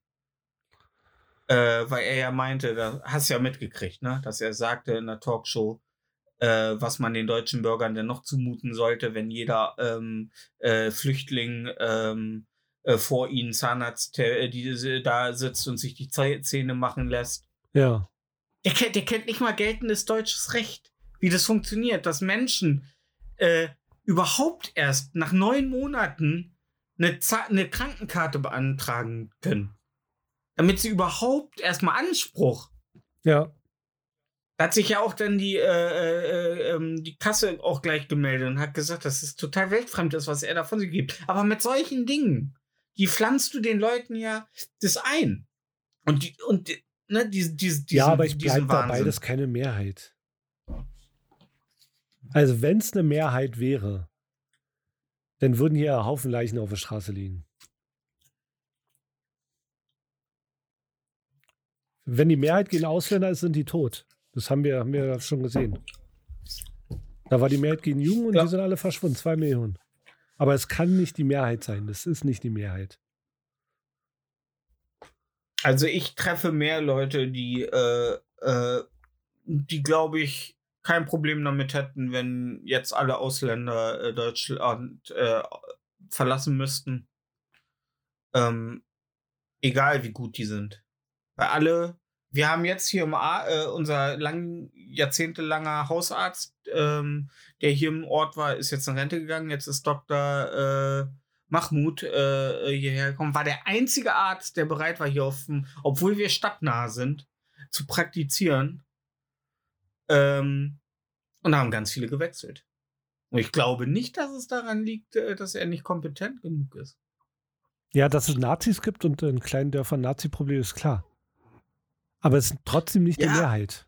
Äh, weil er ja meinte, da hast du ja mitgekriegt, ne? dass er sagte in der Talkshow, äh, was man den deutschen Bürgern denn noch zumuten sollte, wenn jeder ähm, äh, Flüchtling ähm, äh, vor ihnen Zahnarzt äh, die, da sitzt und sich die Zäh- Zähne machen lässt. Ja. Der, kennt- der kennt nicht mal geltendes deutsches Recht, wie das funktioniert, dass Menschen äh, überhaupt erst nach neun Monaten eine, eine Krankenkarte beantragen können. Damit sie überhaupt erstmal Anspruch. Ja. Da hat sich ja auch dann die, äh, äh, ähm, die Kasse auch gleich gemeldet und hat gesagt, dass es total weltfremd ist, was er da von sich gibt. Aber mit solchen Dingen, die pflanzt du den Leuten ja das ein. Und die, und die- ne, diese, diese, diesen, ja, aber ich bleibe dabei, das ist keine Mehrheit. Also, wenn es eine Mehrheit wäre, dann würden hier Haufen Leichen auf der Straße liegen. Wenn die Mehrheit gegen Ausländer ist, sind die tot. Das haben wir, haben wir schon gesehen. Da war die Mehrheit gegen Jungen und Ja. die sind alle verschwunden. Zwei Millionen. Aber es kann nicht die Mehrheit sein. Das ist nicht die Mehrheit. Also ich treffe mehr Leute, die, äh, äh, die glaube ich, kein Problem damit hätten, wenn jetzt alle Ausländer äh, Deutschland äh, verlassen müssten. Ähm, egal wie gut die sind. Weil alle, wir haben jetzt hier im A, äh, unser lang, jahrzehntelanger Hausarzt, ähm, der hier im Ort war, ist jetzt in Rente gegangen. Jetzt ist Dr. Äh, Mahmoud äh, hierher gekommen, war der einzige Arzt, der bereit war, hier auf obwohl wir stadtnah sind, zu praktizieren. Ähm, und haben ganz viele gewechselt. Und ich glaube nicht, dass es daran liegt, äh, dass er nicht kompetent genug ist. Ja, dass es Nazis gibt und in kleinen Dörfern Nazi-Problem ist klar. Aber es ist trotzdem nicht die Ja. Mehrheit.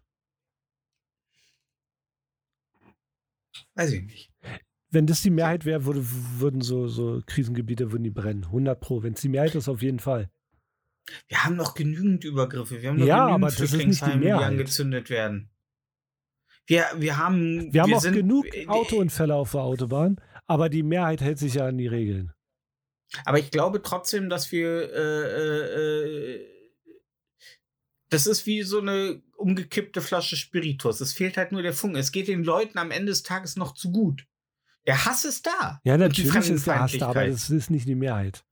Weiß ich nicht. Wenn das die Mehrheit wäre, würde, würden so, so Krisengebiete würden die brennen. 100 Pro. Wenn es die Mehrheit ist, auf jeden Fall. Wir haben noch genügend Übergriffe. Wir haben noch Ja, genügend aber das ist nicht die Flüchtlingsheime, die Mehrheit. angezündet werden. Wir, wir haben, Wir haben auch sind- genug Autounfälle auf der Autobahn, aber die Mehrheit hält sich ja an die Regeln. Aber ich glaube trotzdem, dass wir. Äh, äh, äh, das ist wie so eine umgekippte Flasche Spiritus. Es fehlt halt nur der Funken. Es geht den Leuten am Ende des Tages noch zu gut. Der Hass ist da. Ja, natürlich ist der Hass da, aber das ist nicht die Mehrheit.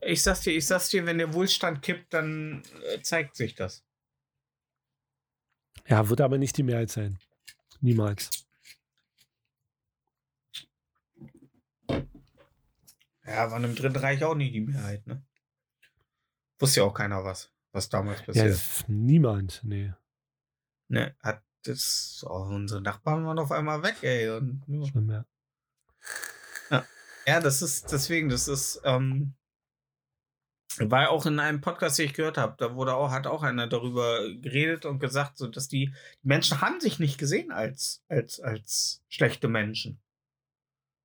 Ich sag's dir, ich sag's dir, wenn der Wohlstand kippt, dann äh, zeigt sich das. Ja, wird aber nicht die Mehrheit sein. Niemals. Ja, war im Dritten Reich auch nicht die Mehrheit, ne? Wusste ja auch keiner was, was damals Ja, passiert. f- niemand, nee. Ne, hat das, oh, unsere Nachbarn waren auf einmal weg, ey. Und, ja. Schlimm, ja. Ja, das ist deswegen, das ist, ähm, war ja auch in einem Podcast, den ich gehört habe, da wurde auch, hat auch einer darüber geredet und gesagt, so, dass die, die Menschen haben sich nicht gesehen als, als, als schlechte Menschen.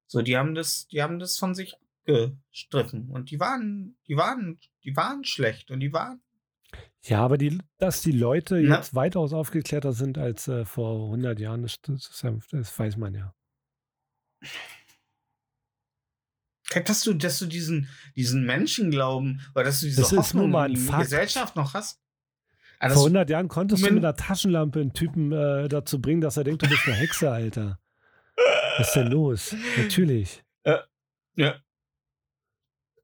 So, die haben das, die haben das von sich abgestriffen und die waren, die waren, die waren schlecht und die waren, Ja, aber die, dass die Leute Na? jetzt weitaus aufgeklärter sind als äh, vor 100 Jahren, das, das, ja- das weiß man ja. dass du, dass du diesen, diesen Menschenglauben, oder dass du diese Das ist Hoffnung in ein die Fakt. Gesellschaft noch hast. Ah, das- Vor 100 Jahren konntest du mit einer Taschenlampe einen Typen äh, dazu bringen, dass er denkt, du bist eine Hexe, Alter. Was ist denn los? Natürlich. Ja.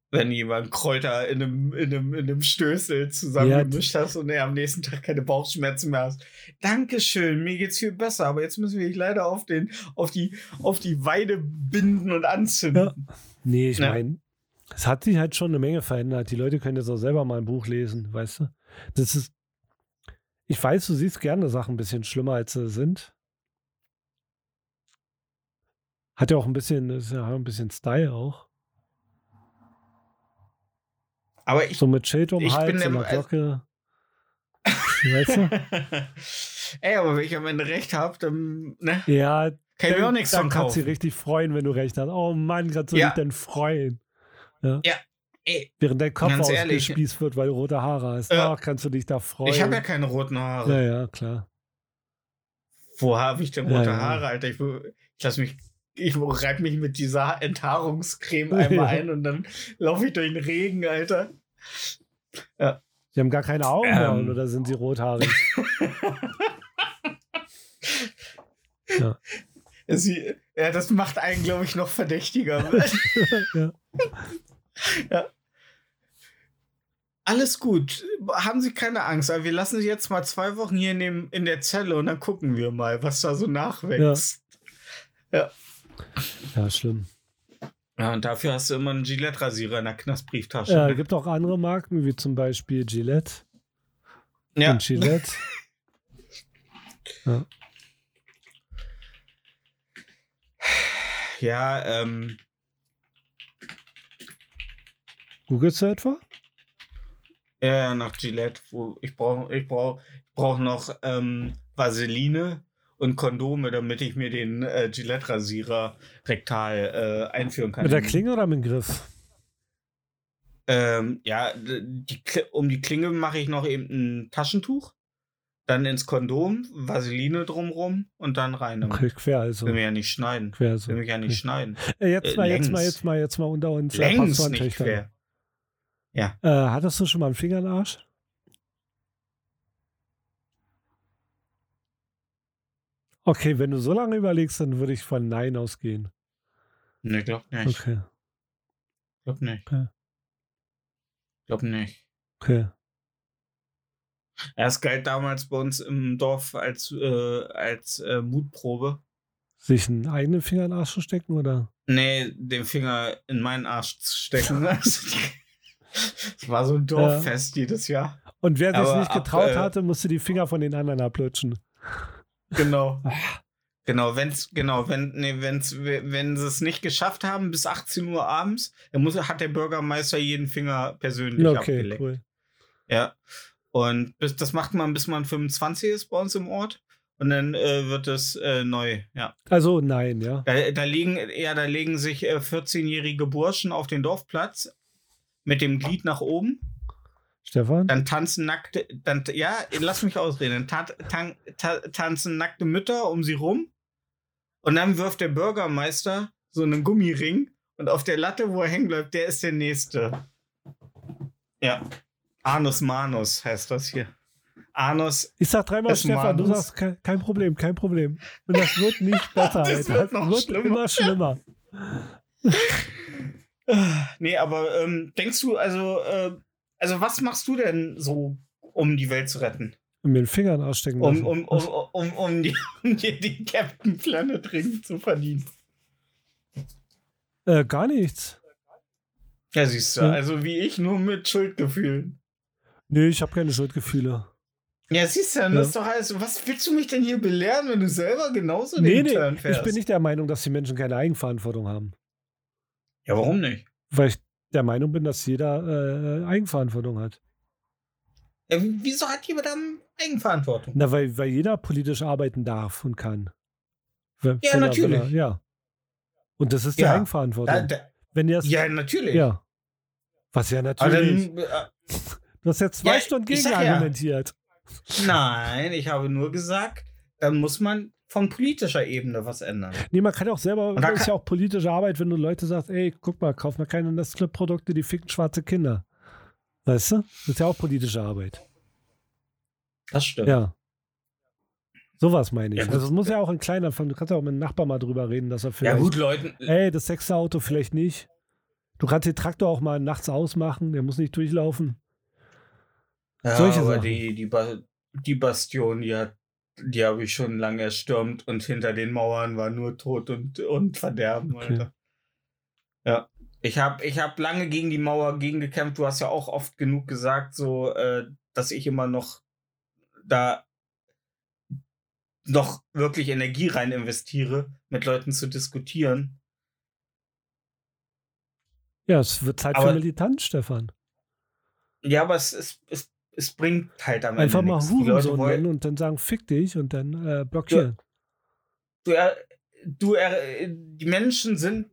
Wenn jemand Kräuter in einem, in einem, in einem Stößel zusammengemischt hast und er am nächsten Tag keine Bauchschmerzen mehr hast. Dankeschön, mir geht's viel besser, aber jetzt müssen wir dich leider auf, den, auf, die, auf die Weide binden und anzünden. Nee, ich Ja. meine, es hat sich halt schon eine Menge verändert. Die Leute können jetzt auch selber mal ein Buch lesen, weißt du? Das ist. Ich weiß, du siehst gerne Sachen ein bisschen schlimmer, als sie sind. Hat ja auch ein bisschen, ist ja ein bisschen Style auch. Aber ich. So mit Schild um Ich bin Hals der- und einer Glocke. weißt du? Ey, aber wenn ich am Ende recht habe, dann ne, Ja, kann ich mir auch nichts dann von kannst du richtig freuen, wenn du recht hast. Oh Mann, kannst du Ja. dich denn freuen? Ey, Während dein Kopf ausgespießt wird, weil du rote Haare hast. Ja. Ach, kannst du dich da freuen. ich habe ja keine roten Haare. ja, ja, klar. Wo habe ich denn Ja, rote ja. Haare, Alter? Ich, ich lass mich. Ich reibe mich mit dieser Enthaarungscreme einmal Ja. ein und dann laufe ich durch den Regen, Alter. Sie haben gar keine Augenbrauen Ähm. oder sind sie rothaarig? Sie, ja, das macht einen, glaube ich, noch verdächtiger. ja. ja. Alles gut. Haben Sie keine Angst. Aber wir lassen Sie jetzt mal zwei Wochen hier in, dem, in der Zelle und dann gucken wir mal, was da so nachwächst. ja, schlimm. Ja, und dafür hast du immer einen Gillette-Rasierer in der Knastbrieftasche. Ja, ne? gibt auch andere Marken, wie zum Beispiel Gillette ja. und Gillette. ja. ja, ähm, Googlest du etwa? ja, nach Gillette. Ich brauche ich brauch, ich brauch noch ähm, Vaseline und Kondome, damit ich mir den äh, Gillette-Rasierer rektal äh, einführen kann. Mit der Klinge oder mit dem Griff? Ähm, ja, die, um die Klinge mache ich noch eben ein Taschentuch, dann ins Kondom, Vaseline drumrum und dann rein. Okay, quer also. Will mich ja nicht schneiden. Quer so. Will mich ja nicht Okay. schneiden. Äh, jetzt, Äh, mal, jetzt mal, jetzt mal, jetzt mal unter uns. äh, Längs nicht quer. Äh, hattest du schon mal einen Finger im Arsch? Okay, wenn du so lange überlegst, dann würde ich von Nein ausgehen. Nee, glaub nicht. Okay, Glaub nicht. Okay. Glaub nicht. okay. Erst galt damals bei uns im Dorf als, äh, als äh, Mutprobe. Sich einen eigenen Finger in den Arsch zu stecken oder? Nee, den Finger in meinen Arsch zu stecken. Also Es war so ein Dorffest jedes Jahr. Und wer sich nicht ab, getraut äh, hatte, musste die Finger von den anderen ablutschen. Genau. Ah. Genau, wenn's, genau, wenn, nee, wenn's, wenn sie es nicht geschafft haben bis 18 Uhr abends, dann muss, hat der Bürgermeister jeden Finger persönlich Okay, abgeleckt. cool. Ja. Und bis, das macht man, bis man 25 ist bei uns im Ort. Und dann äh, wird es äh, neu, ja. Also nein, ja. Da, da liegen, ja, da legen sich äh, 14-jährige Burschen auf den Dorfplatz mit dem Glied nach oben. Stefan? Dann tanzen nackte, dann, ja, lass mich ausreden. Dann ta tan ta tanzen nackte Mütter um sie rum. Und dann wirft der Bürgermeister so einen Gummiring. Und auf der Latte, wo er hängen bleibt, der ist der Nächste. Ja. Anus Manus heißt das hier. Anus. Ich sag dreimal Stefan, du Manus. sagst kein, kein Problem, kein Problem. Und das wird nicht besser, Das Alter. wird noch das wird schlimmer. immer schlimmer. Nee, aber ähm, denkst du, also, äh, also was machst du denn so, um die Welt zu retten? Und mir den Fingern ausstecken. Um, um, um, um, um, die, um dir den Captain Planet Ring zu verdienen? äh, gar nichts. Ja, siehst du, Ja. also wie ich, nur mit Schuldgefühlen. Nee, ich habe keine Schuldgefühle. Ja, siehst du, dann Ja. ist doch alles. Was willst du mich denn hier belehren, wenn du selber genauso Nee, den nee, Turn fährst? ich bin nicht der Meinung, dass die Menschen keine Eigenverantwortung haben. Ja, warum nicht? Weil ich der Meinung bin, dass jeder äh, Eigenverantwortung hat. Ja, wieso hat jemand dann Eigenverantwortung? Na, weil, weil jeder politisch arbeiten darf und kann. Wenn, Ja, wenn er- natürlich. Wenn er, ja. Und das ist die Ja, Eigenverantwortung. Da, da, wenn ja, natürlich. ja. Was ja natürlich. dann, äh, du hast jetzt zwei Ja, Stunden gegen ja. argumentiert. nein, ich habe nur gesagt, dann muss man von politischer Ebene was ändern. Nee, man kann auch selber, Und da das ist ja auch politische Arbeit, wenn du Leute sagst, ey, guck mal, kauf mal keine Nestle-Produkte, die ficken schwarze Kinder. Weißt du? Das ist ja auch politische Arbeit. Das stimmt. Ja. Sowas meine ich. Ja, also es muss ja auch ein kleiner, du kannst ja auch mit dem Nachbar mal drüber reden, dass er Ja, vielleicht, gut, Leuten. ey, das sechste Auto vielleicht nicht. Du kannst den Traktor auch mal nachts ausmachen, der muss nicht durchlaufen. Ja, solche aber Sachen. die, die, ba die Bastion, die, hat- die habe ich schon lange erstürmt und hinter den Mauern war nur Tod und, und Verderben, Okay. Alter. Ja. Ich habe ich hab lange gegen die Mauer gegengekämpft. Du hast ja auch oft genug gesagt, so, äh, dass ich immer noch da noch wirklich Energie rein investiere, mit Leuten zu diskutieren. Ja, es wird Zeit Aber- für Militanz, Stefan. Ja, aber es, es, es, es bringt halt am Einfach Ende mal nichts. Hurensohn wollen- nennen und dann sagen, fick dich und dann äh, blockieren. du, du er, die Menschen sind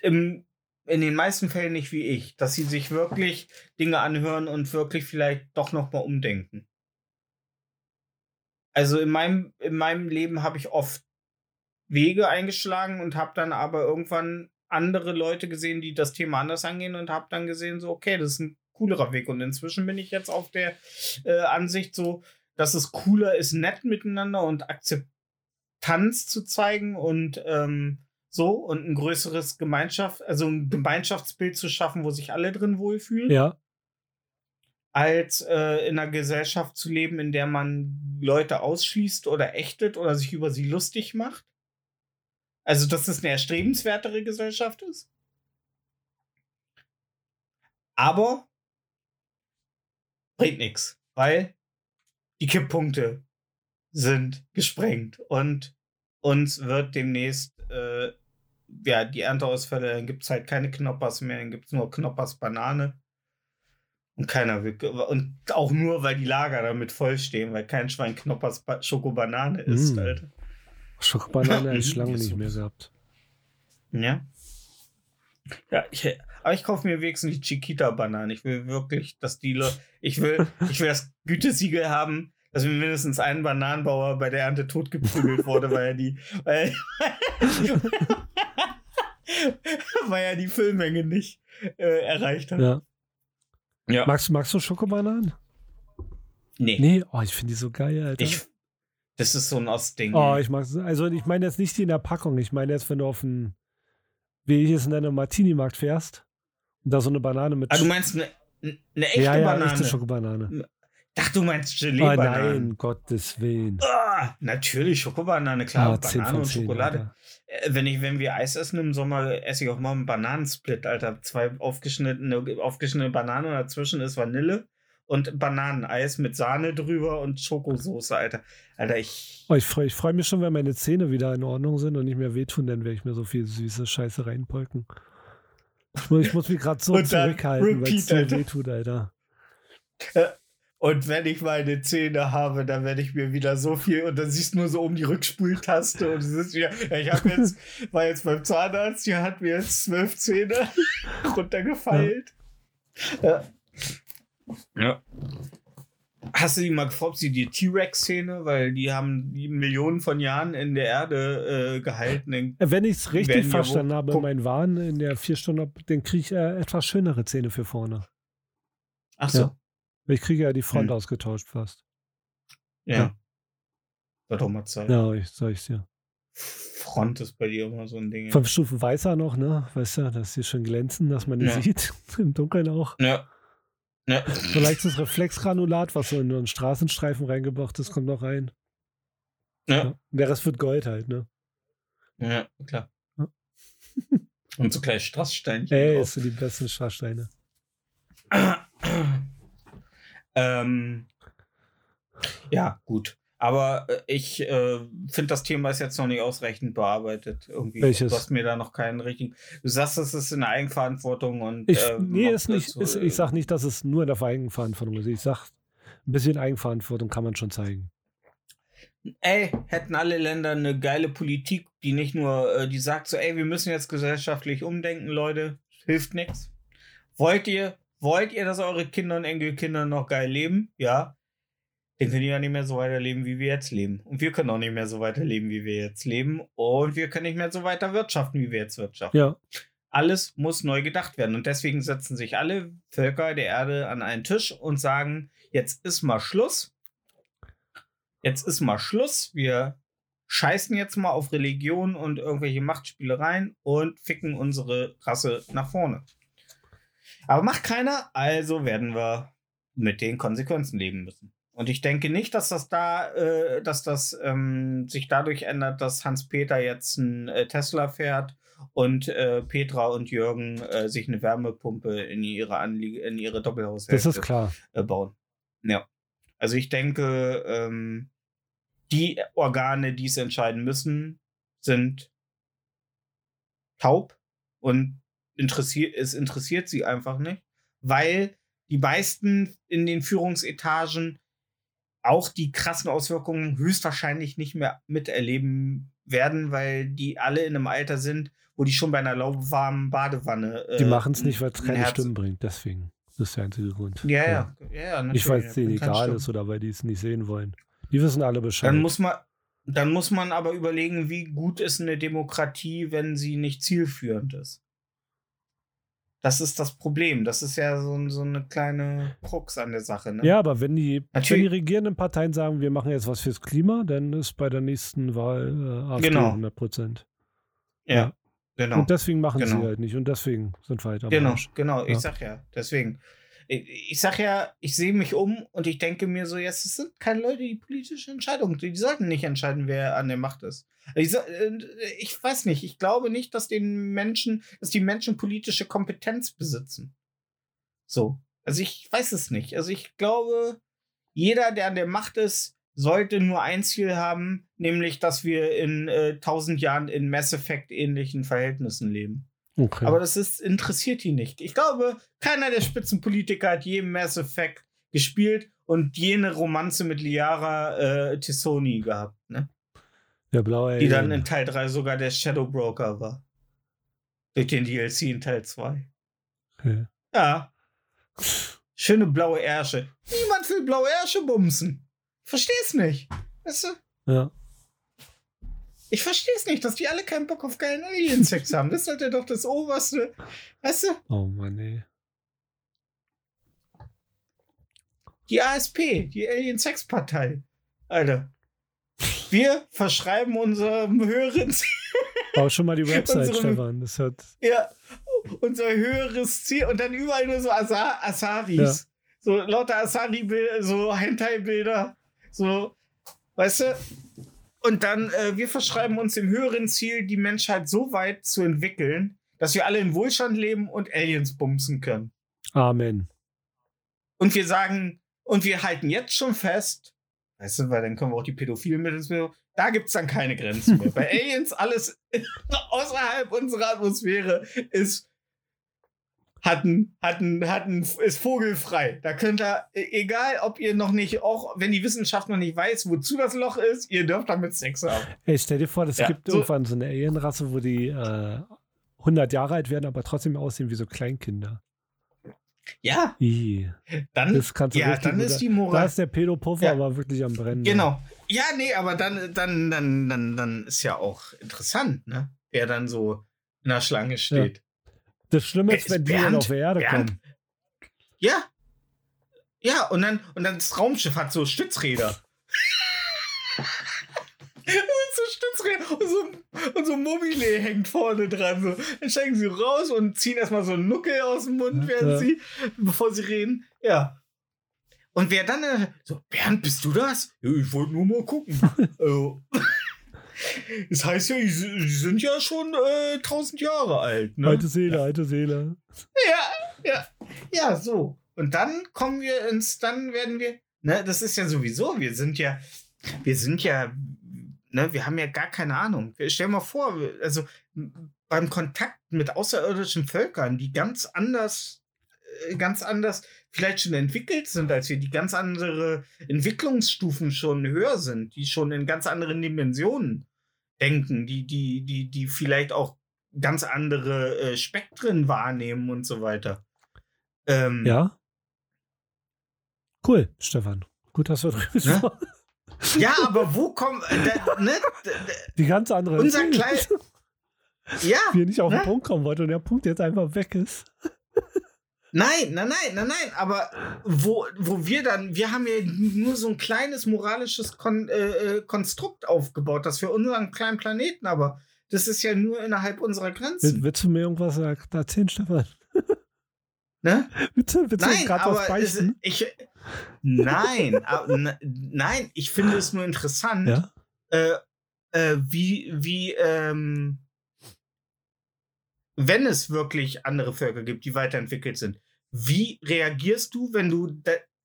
im, in den meisten Fällen nicht wie ich, dass sie sich wirklich Dinge anhören und wirklich vielleicht doch noch mal umdenken. Also in meinem, in meinem Leben habe ich oft Wege eingeschlagen und habe dann aber irgendwann andere Leute gesehen, die das Thema anders angehen und habe dann gesehen, so, okay, das ist ein coolerer Weg. Und inzwischen bin ich jetzt auf der äh, Ansicht so, dass es cooler ist, nett miteinander und Akzeptanz zu zeigen und ähm, so und ein größeres Gemeinschaft, also ein Gemeinschaftsbild zu schaffen, wo sich alle drin wohlfühlen Ja, als äh, in einer Gesellschaft zu leben, in der man Leute ausschließt oder ächtet oder sich über sie lustig macht. Also, dass es eine erstrebenswertere Gesellschaft ist. Aber bringt nichts, weil die Kipppunkte sind gesprengt und uns wird demnächst äh, ja, die Ernteausfälle, dann gibt es halt keine Knoppers mehr, dann gibt es nur Knoppers Banane. Und keiner will. Und auch nur, weil die Lager damit vollstehen, weil kein Schwein Knoppers ba Schokobanane isst, Mm. Alter. Schokobanane hätte ich Mhm, lange ist nicht mehr gehabt. Ja. Ja, ich, aber ich kaufe mir wenigstens die Chiquita-Bananen. Ich will wirklich, dass die Leute. Ich will, ich will das Gütesiegel haben, dass mir mindestens ein Bananenbauer bei der Ernte totgeprügelt wurde, weil er die. Weil, weil er die Füllmenge nicht äh, erreicht hat. Ja. Ja. Magst, magst du Schokobananen? Nee. Nee, oh, ich finde die so geil, Alter. Ich, das ist so ein Ostding. oh, ich mag Also ich meine jetzt nicht die in der Packung. Ich meine jetzt, wenn du auf einen, wie ich es in einem Martini-Markt fährst da so eine Banane mit ah, du meinst eine, eine echte ja, ja, Banane? echte Schokobanane. Ach, du meinst Oh Gelee-Bananen. nein, Gottes Willen. Ah, natürlich, Schokobanane, klar. Ah, 10 Banane und 10, Schokolade. Alter. Äh, Wenn, ich, wenn wir Eis essen im Sommer, esse ich auch mal einen Bananensplit, Alter. Zwei aufgeschnittene, aufgeschnittene Bananen und dazwischen ist Vanille und Bananeneis mit Sahne drüber und Schokosoße, Alter. Alter, ich. Oh, ich freue freu mich schon, wenn meine Zähne wieder in Ordnung sind und nicht mehr wehtun, dann werde ich mir so viel süße Scheiße reinpolken. Ich muss, ich muss mich gerade so Und zurückhalten, weil es mir Alter. wehtut, Alter. Und wenn ich meine Zähne habe, dann werde ich mir wieder so viel und dann siehst du nur so um die Rückspultaste und es ist wieder, ja, ich habe jetzt, war jetzt beim Zahnarzt, hier hat mir jetzt zwölf Zähne runtergefeilt. Ja. ja. Hast du die mal gefragt, ob sie die T-Rex-Szene, weil die haben die Millionen von Jahren in der Erde äh, gehalten. Wenn ich es richtig ja verstanden habe, guck- mein Wahn in der vier Stunden, dann kriege ich äh, etwas schönere Zähne für vorne. ach so. Ja. Ich kriege ja die Front Hm. ausgetauscht fast. Ja. Ja. Wird doch mal Zeit. Ja, ich sag ich's dir. Front ist bei dir immer so ein Ding. Fünf Stufen weißer noch, ne? Weißt du, dass sie schön glänzen, dass man die Ja. sieht. Im Dunkeln auch. Ja. Ja. So leichtes Reflexgranulat, was so in einen Straßenstreifen reingebracht ist, kommt noch rein. Ja. Ja. Der Rest wird Gold halt, ne? Ja, klar. Ja. Und so kleine Strasssteinchen. Ey, das sind die besten Straßsteine. ähm, ja, gut. Aber äh, ich äh, finde, das Thema ist jetzt noch nicht ausreichend bearbeitet. Irgendwie. Welches? Du hast mir da noch keinen richtigen. Du sagst, es ist in der Eigenverantwortung und. Ich, ähm, nee, ist nicht, so, ist, ich sag nicht, dass es nur in der Eigenverantwortung ist. Ich sag, ein bisschen Eigenverantwortung kann man schon zeigen. ey, hätten alle Länder eine geile Politik, die nicht nur, äh, die sagt so, ey, wir müssen jetzt gesellschaftlich umdenken, Leute, hilft nichts. Wollt ihr, wollt ihr, dass eure Kinder und Enkelkinder noch geil leben? Ja. Dann können die ja nicht mehr so weiterleben, wie wir jetzt leben. Und wir können auch nicht mehr so weiterleben, wie wir jetzt leben. Und wir können nicht mehr so weiter wirtschaften, wie wir jetzt wirtschaften. Ja, Alles muss neu gedacht werden. Und deswegen setzen sich alle Völker der Erde an einen Tisch und sagen, jetzt ist mal Schluss. Jetzt ist mal Schluss. Wir scheißen jetzt mal auf Religion und irgendwelche Machtspielereien und ficken unsere Rasse nach vorne. Aber macht keiner, also werden wir mit den Konsequenzen leben müssen. Und ich denke nicht, dass das da, äh, dass das ähm, sich dadurch ändert, dass Hans-Peter jetzt ein äh, Tesla fährt und äh, Petra und Jürgen äh, sich eine Wärmepumpe in ihre Anliege, in ihre Doppelhaushälfte das ist klar. äh, bauen. Ja. Also ich denke, ähm, die Organe, die es entscheiden müssen, sind taub und interessiert, es interessiert sie einfach nicht, weil die meisten in den Führungsetagen auch die krassen Auswirkungen höchstwahrscheinlich nicht mehr miterleben werden, weil die alle in einem Alter sind, wo die schon bei einer lauwarmen Badewanne. Die äh, machen es nicht, weil es ein keine Herz- Stimmen bringt. Deswegen. Das ist der einzige Grund. Ja, ja, ja, ja. Nicht, weil es denen egal ist oder weil die es nicht sehen wollen. Die wissen alle Bescheid. Dann muss man, dann muss man aber überlegen, wie gut ist eine Demokratie, wenn sie nicht zielführend ist. Das ist das Problem. Das ist ja so, so eine kleine Krux an der Sache. Ne? Ja, aber wenn die, wenn Natürlich- die regierenden Parteien sagen, wir machen jetzt was fürs Klima, dann ist bei der nächsten Wahl äh, AfD Genau. 100 Prozent. ja. Genau. Und deswegen machen Genau. sie halt nicht. Und deswegen sind wir halt am Genau, Arsch. genau. Ich Ja. sag ja, deswegen. Ich, sag ja, ich sehe mich um und ich denke mir so, jetzt es sind keine Leute, die politische Entscheidungen, die, sollten nicht entscheiden, wer an der Macht ist. Ich, äh, ich weiß nicht, ich glaube nicht, dass den Menschen, dass die Menschen politische Kompetenz besitzen. So. Also ich weiß es nicht. Also ich glaube, jeder, der an der Macht ist, sollte nur ein Ziel haben, nämlich, dass wir in äh, tausend Jahren in Mass Effect ähnlichen Verhältnissen leben. Okay. Aber das ist, interessiert ihn nicht. Ich glaube, keiner der Spitzenpolitiker hat je Mass Effect gespielt und jene Romanze mit Liara äh, Tissoni gehabt, ne? der blaue die dann in Teil 3 sogar der Shadow Broker war. Durch den DLC in Teil 2. Okay. Ja, schöne blaue Ärsche. Niemand will blaue Ärsche bumsen. Versteh's nicht. Weißt du? Ja. Ich versteh's nicht, dass die alle keinen Bock auf geilen Alien-Sex haben. Das sollte doch das oberste. Weißt du? Oh Mann, ey. Die ASP, die Alien-Sex-Partei. Alter. Wir verschreiben unserem höheren Ziel, Bau schon mal die Website, Unsere- Stefan. Das hat. ja, unser höheres Ziel und dann überall nur so Asa Asaris. So lauter Asari-Bilder, so Hentai-Bilder. So, weißt du? Und dann, äh, wir verschreiben uns dem höheren Ziel, die Menschheit so weit zu entwickeln, dass wir alle in Wohlstand leben und Aliens bumsen können. Amen. Und wir sagen, und wir halten jetzt schon fest, weißt du, weil dann wir auch die Pädophilen mit ins Bild, da gibt es dann keine Grenzen mehr. Bei Aliens alles außerhalb unserer Atmosphäre ist hatten, hatten, hatten, ist vogelfrei. Da könnt ihr, e- egal ob ihr noch nicht, auch wenn die Wissenschaft noch nicht weiß, wozu das Loch ist, ihr dürft damit Sex haben. Ey, stell dir vor, es Ja, gibt so- irgendwann so eine Alienrasse, wo die äh, 100 Jahre alt werden, aber trotzdem aussehen wie so Kleinkinder. Ja, Ih, dann, das kannst du ja, richtig dann gut- ist die Da Moral. ist der Pedopuffer Ja. aber wirklich am Brennen. Genau. Ja, nee, aber dann, dann, dann, dann, dann ist ja auch interessant, ne? Wer dann so in der Schlange steht. Das Schlimme ist, wenn die dann Bernd- auf die Erde Bernd- kommen. Ja. Ja, und dann, und dann das Raumschiff hat so Stützräder. so Stützräder und so, und so Mobile hängt vorne dran. So. Dann steigen sie raus und ziehen erstmal so einen Nuckel aus dem Mund, während Ja. sie, bevor sie reden. Ja. Und wer dann äh, so, Bernd, bist du das? Ja, ich wollte nur mal gucken. also, das heißt ja, die sind ja schon äh, 1000 Jahre alt. Ne? Alte Seele, alte Seele. Ja, ja, ja, so. Und dann kommen wir ins, dann werden wir, ne, das ist ja sowieso, wir sind ja, wir sind ja, ne, wir haben ja gar keine Ahnung. Stell dir mal vor, also beim Kontakt mit außerirdischen Völkern, die ganz anders, äh, ganz anders vielleicht schon entwickelt sind als wir, die ganz andere Entwicklungsstufen schon höher sind, die schon in ganz anderen Dimensionen denken, die, die, die, die vielleicht auch ganz andere äh, Spektren wahrnehmen und so weiter. Ähm, Ja. Cool, Stefan. Gut, dass wir drüber Ne? gesprochen ja, aber wo kommen, äh, ne, Die ganz andere. Unser Seele. klein- ja, Wie er nicht auf den Ne? Punkt kommen wollte und der Punkt jetzt einfach weg ist. Nein, nein, nein, nein, nein, aber wo, wo wir dann, wir haben ja nur so ein kleines moralisches Kon äh, äh, Konstrukt aufgebaut, das für unseren kleinen Planeten, aber das ist ja nur innerhalb unserer Grenzen. willst du mir irgendwas er- erzählen, Stefan? Ne? Willst du Nein, gerade was aber es, beichten? ich, nein, aber, n- nein, ich finde es nur interessant, Ja? äh, äh, wie, wie, ähm, wenn es wirklich andere Völker gibt, die weiterentwickelt sind, wie reagierst du, wenn du,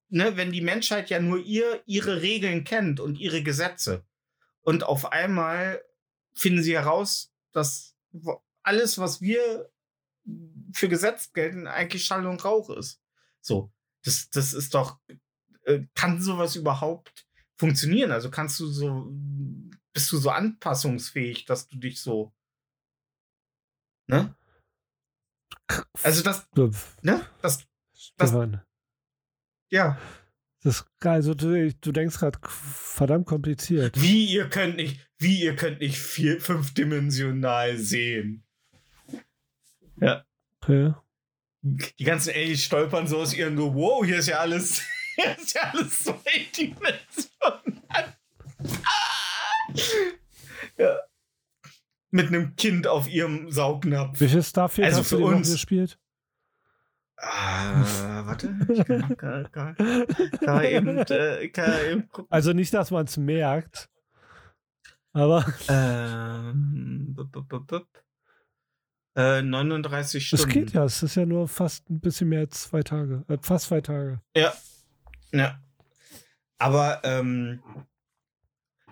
ne, wenn die Menschheit ja nur ihr, ihre Regeln kennt und ihre Gesetze und auf einmal finden sie heraus, dass alles, was wir für gesetzt gelten, eigentlich Schall und Rauch ist. So, das, das ist doch, äh, kann sowas überhaupt funktionieren? Also kannst du so, bist du so anpassungsfähig, dass du dich so, ne? Also das, ne? Das, Stefan, ja. das ist geil. Also du, du denkst gerade verdammt kompliziert. Wie ihr könnt nicht, wie ihr könnt nicht vier, fünfdimensional sehen. Ja. Okay. Die ganzen Aliens stolpern so aus ihren so, wow, hier ist ja alles, hier ist ja alles zweidimensional. Ah! Ja. Mit einem Kind auf ihrem Saugnapf. Welches Starfield Also hast du für noch uns- gespielt? Ah, warte. Ich kann, kann, kann, kann eben, äh, kann eben gucken. Also nicht, dass man es merkt. Aber Ähm, bup, bup, bup. Äh, 39 es Stunden. geht ja. Es ist ja nur fast ein bisschen mehr als zwei Tage. Äh, fast zwei Tage. Ja. Ja. Aber, ähm,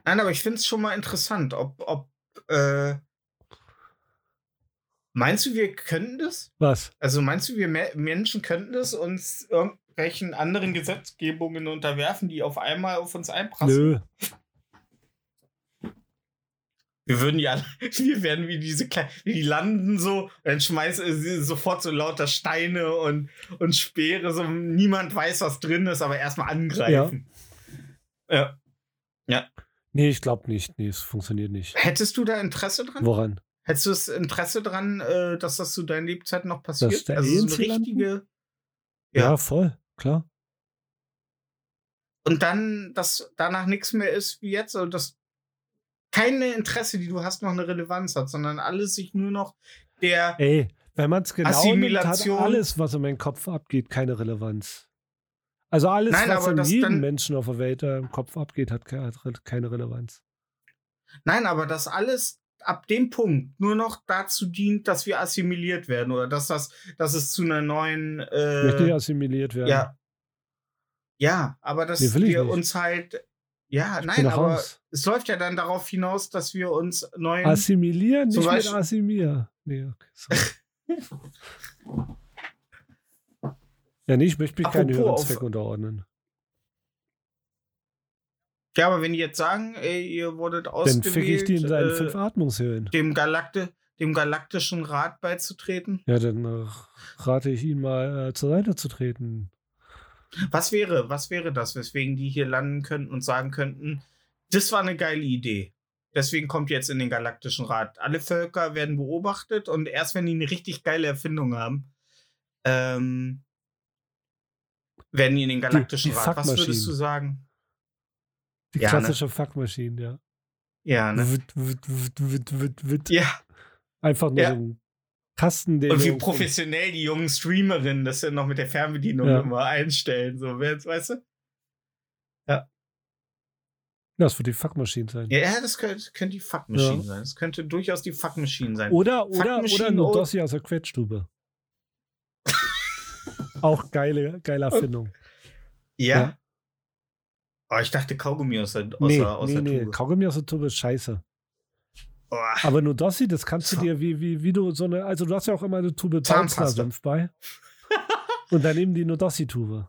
nein, aber ich finde es schon mal interessant, ob, ob, äh, meinst du, wir könnten das? Was? Also meinst du, wir Me Menschen könnten das uns irgendwelchen anderen Gesetzgebungen unterwerfen, die auf einmal auf uns einprassen? Nö. Wir würden ja, wir werden wie diese kleinen, die landen so, dann schmeißen sie sofort so lauter Steine und, und Speere, so niemand weiß, was drin ist, aber erstmal angreifen. Ja. Nee, ich glaube nicht. Nee, es funktioniert nicht. Hättest du da Interesse dran? Woran? Hättest du das Interesse dran, äh, dass das zu deinen Lebzeiten noch passiert? der also so eine richtige. Ja, Ja. voll. Klar. Und dann, dass danach nichts mehr ist wie jetzt, also dass keine Interesse, die du hast, noch eine Relevanz hat, sondern alles sich nur noch der. Ey, wenn man es genau nimmt, hat alles, was in meinem Kopf abgeht, keine Relevanz. Also alles, Nein, was in das jedem Menschen auf der Welt äh, im Kopf abgeht, hat keine Relevanz. Nein, aber dass alles ab dem Punkt nur noch dazu dient, dass wir assimiliert werden oder dass das, dass es zu einer neuen. Äh, assimiliert werden. ja. Ja, aber dass Nee, wir nicht. uns halt. Ja, Ich nein, aber raus. es läuft ja dann darauf hinaus, dass wir uns neuen. Assimilieren, nicht mit Beispiel- assimilieren. Nee, okay, ja, nee, ich möchte mich keinen Apropos höheren Zweck unterordnen. Ja, aber wenn die jetzt sagen, ey, ihr wurdet Dann ausgewählt, fick ich die in seinen äh, fünf Atmungshöhlen. dem, Galakte, dem galaktischen Rat beizutreten. Ja, dann äh, rate ich ihn mal äh, zur Seite zu treten. Was wäre, was wäre das, weswegen die hier landen könnten und sagen könnten, das war eine geile Idee. Deswegen kommt jetzt in den Galaktischen Rat. Alle Völker werden beobachtet und erst wenn die eine richtig geile Erfindung haben, ähm, werden die in den Galaktischen die Rat. Was würdest du sagen? Die Ja, ne? klassische Fuckmaschine, ja. Ja, ne? Wit, wit, wit, wit, wit, wit. Ja. Einfach nur Ja. so ein Kasten, den Und wie professionell die jungen Streamerinnen das ja noch mit der Fernbedienung Ja. immer einstellen. So, wer jetzt, weißt du? Das wird die Fuckmaschine sein. Ja, ja das könnte, könnte die Fuck Machine Ja. sein. Das könnte durchaus die Fuck Machine sein. Oder, oder, oder eine oder- Dossi aus der Quetschstube. Auch geile, geile Erfindung. ja. ja. Oh, ich dachte Kaugummi aus der, aus nee, der, aus nee, der nee. Tube. Kaugummi aus der Tube ist scheiße. Oh, Aber nur Dossi, das kannst du dir, wie, wie, wie du so eine, also du hast ja auch immer eine Tube Zahnpasta. Zahnpasta-Senf bei. Und daneben die Nudossi-Tube.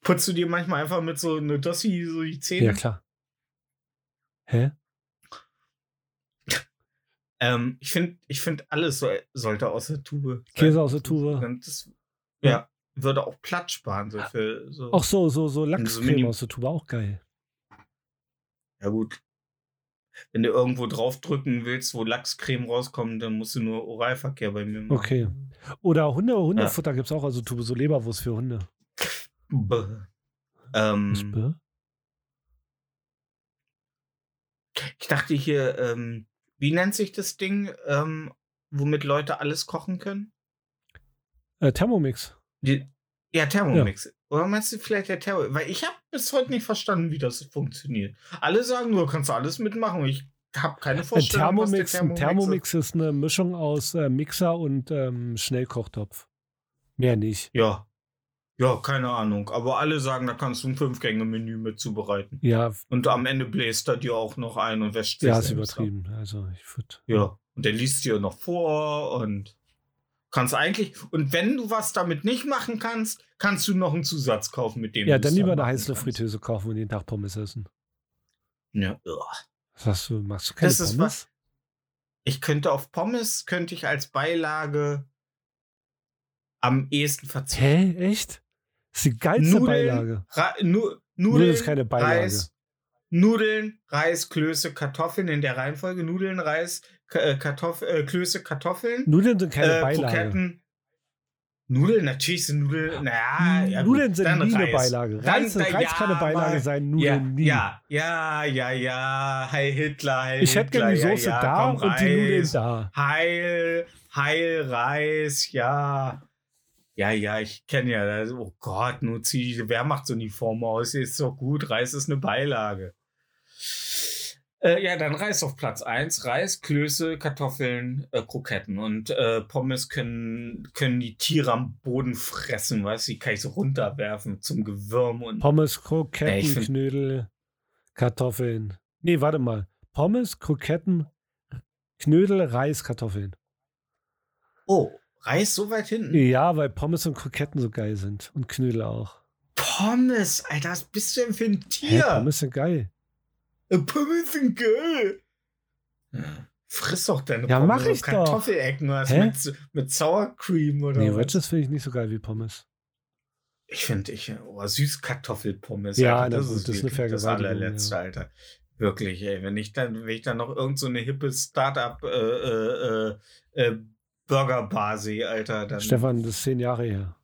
putzt du dir manchmal einfach mit so einer Dossi so die Zähne? Ja, klar. Hä? Ähm, ich finde, ich find, alles so, sollte aus der Tube. Käse aus der Tube. Dann Das, ja, würde auch Platz sparen. So für, so. Auch so, so, so so Lachscreme Mini- aus der Tube, auch geil. Ja, gut. Wenn du irgendwo draufdrücken willst, wo Lachscreme rauskommt, dann musst du nur Oralverkehr bei mir machen. Okay. Oder Hunde, Hundefutter gibt es auch, also Tube, so Leberwurst für Hunde. Bäh. Ähm, bäh? ich dachte hier, ähm, wie nennt sich das Ding, ähm, womit Leute alles kochen können? Äh, Thermomix. Die, ja, Thermomix. Oder meinst du vielleicht der Thermomix? Weil ich habe bis heute nicht verstanden, wie das funktioniert. Alle sagen nur, kannst du alles mitmachen. Ich habe keine Ein Vorstellung, der Thermomix, ein Thermomix, Thermomix ist eine Mischung aus äh, Mixer und ähm, Schnellkochtopf. Mehr nicht. ist. Ja. Ja, keine Ahnung. Aber alle sagen, da kannst du ein Fünf-Gänge-Menü mit zubereiten. Ja, Und am Ende bläst er dir auch noch ein und wäscht sich ja, ist ab. übertrieben. Also ich würde. Ja. Und der liest dir noch vor und kannst eigentlich. Und wenn du was damit nicht machen kannst, kannst du noch einen Zusatz kaufen, mit dem Ja, dann lieber eine machen Heißluftfritteuse kaufen und jeden Tag Pommes essen. Ja. Was du? Machst du keine Das ist Pommes? Ich könnte auf Pommes, könnte ich als Beilage am ehesten verzichten. Hä? Echt? Das ist die geilste Beilage. Ra nu Nudeln Nudeln, ist keine Beilage. Reis, Nudeln, Reis, Klöße, Kartoffeln in der Reihenfolge. Nudeln, Reis, Kartoff äh, Klöße, Kartoffeln. Nudeln sind keine äh, Beilage. Kroketten. Nudeln, natürlich sind Nudeln. Naja, ja, gut, Nudeln sind dann nie eine Reis. Beilage. Dann- Reis, da- Reis ja, kann eine Beilage sein, Ja, Nudeln nie. ja, ja, ja, ja. Heil Hitler, Heil Ich hätte gerne die Soße ja, ja, da und die Nudeln Reis. da. Heil, Heil, Reis, ja. Ja, ja, ich kenne ja, das- oh Gott, nur zieh die Wehrmachtsuniform aus, ist doch gut, Reis ist eine Beilage. Äh, ja, dann Reis auf Platz 1. Reis, Klöße, Kartoffeln, äh, Kroketten. Und äh, Pommes können, können die Tiere am Boden fressen, weißt du? Die kann ich so runterwerfen zum Gewürm und. Pommes, Kroketten, find- Knödel, Kartoffeln. Nee, warte mal. Pommes, Kroketten, Knödel, Reis, Kartoffeln. Oh, Reis so weit hinten? Ja, weil Pommes und Kroketten so geil sind. Und Knödel auch. Pommes, Alter, was bist du denn für ein Tier? Pommes sind geil. Äh, Pommes sind geil. Ja. Friss doch deine Ja, Pommes. mach ich doch. Kartoffelecken Hä? mit, mit Sour Cream oder Nee? Wedges finde ich nicht so geil wie Pommes. Ich finde, ich, oh, Süßkartoffelpommes. Ja, Alter, das gut, ist das ist eine das allerletzte, ja. Alter. Wirklich, ey. Wenn ich dann, wenn ich dann noch irgend so eine hippe Startup äh, äh, äh, äh, Burgerbar sehe, Alter, dann. Stefan, das ist zehn Jahre her.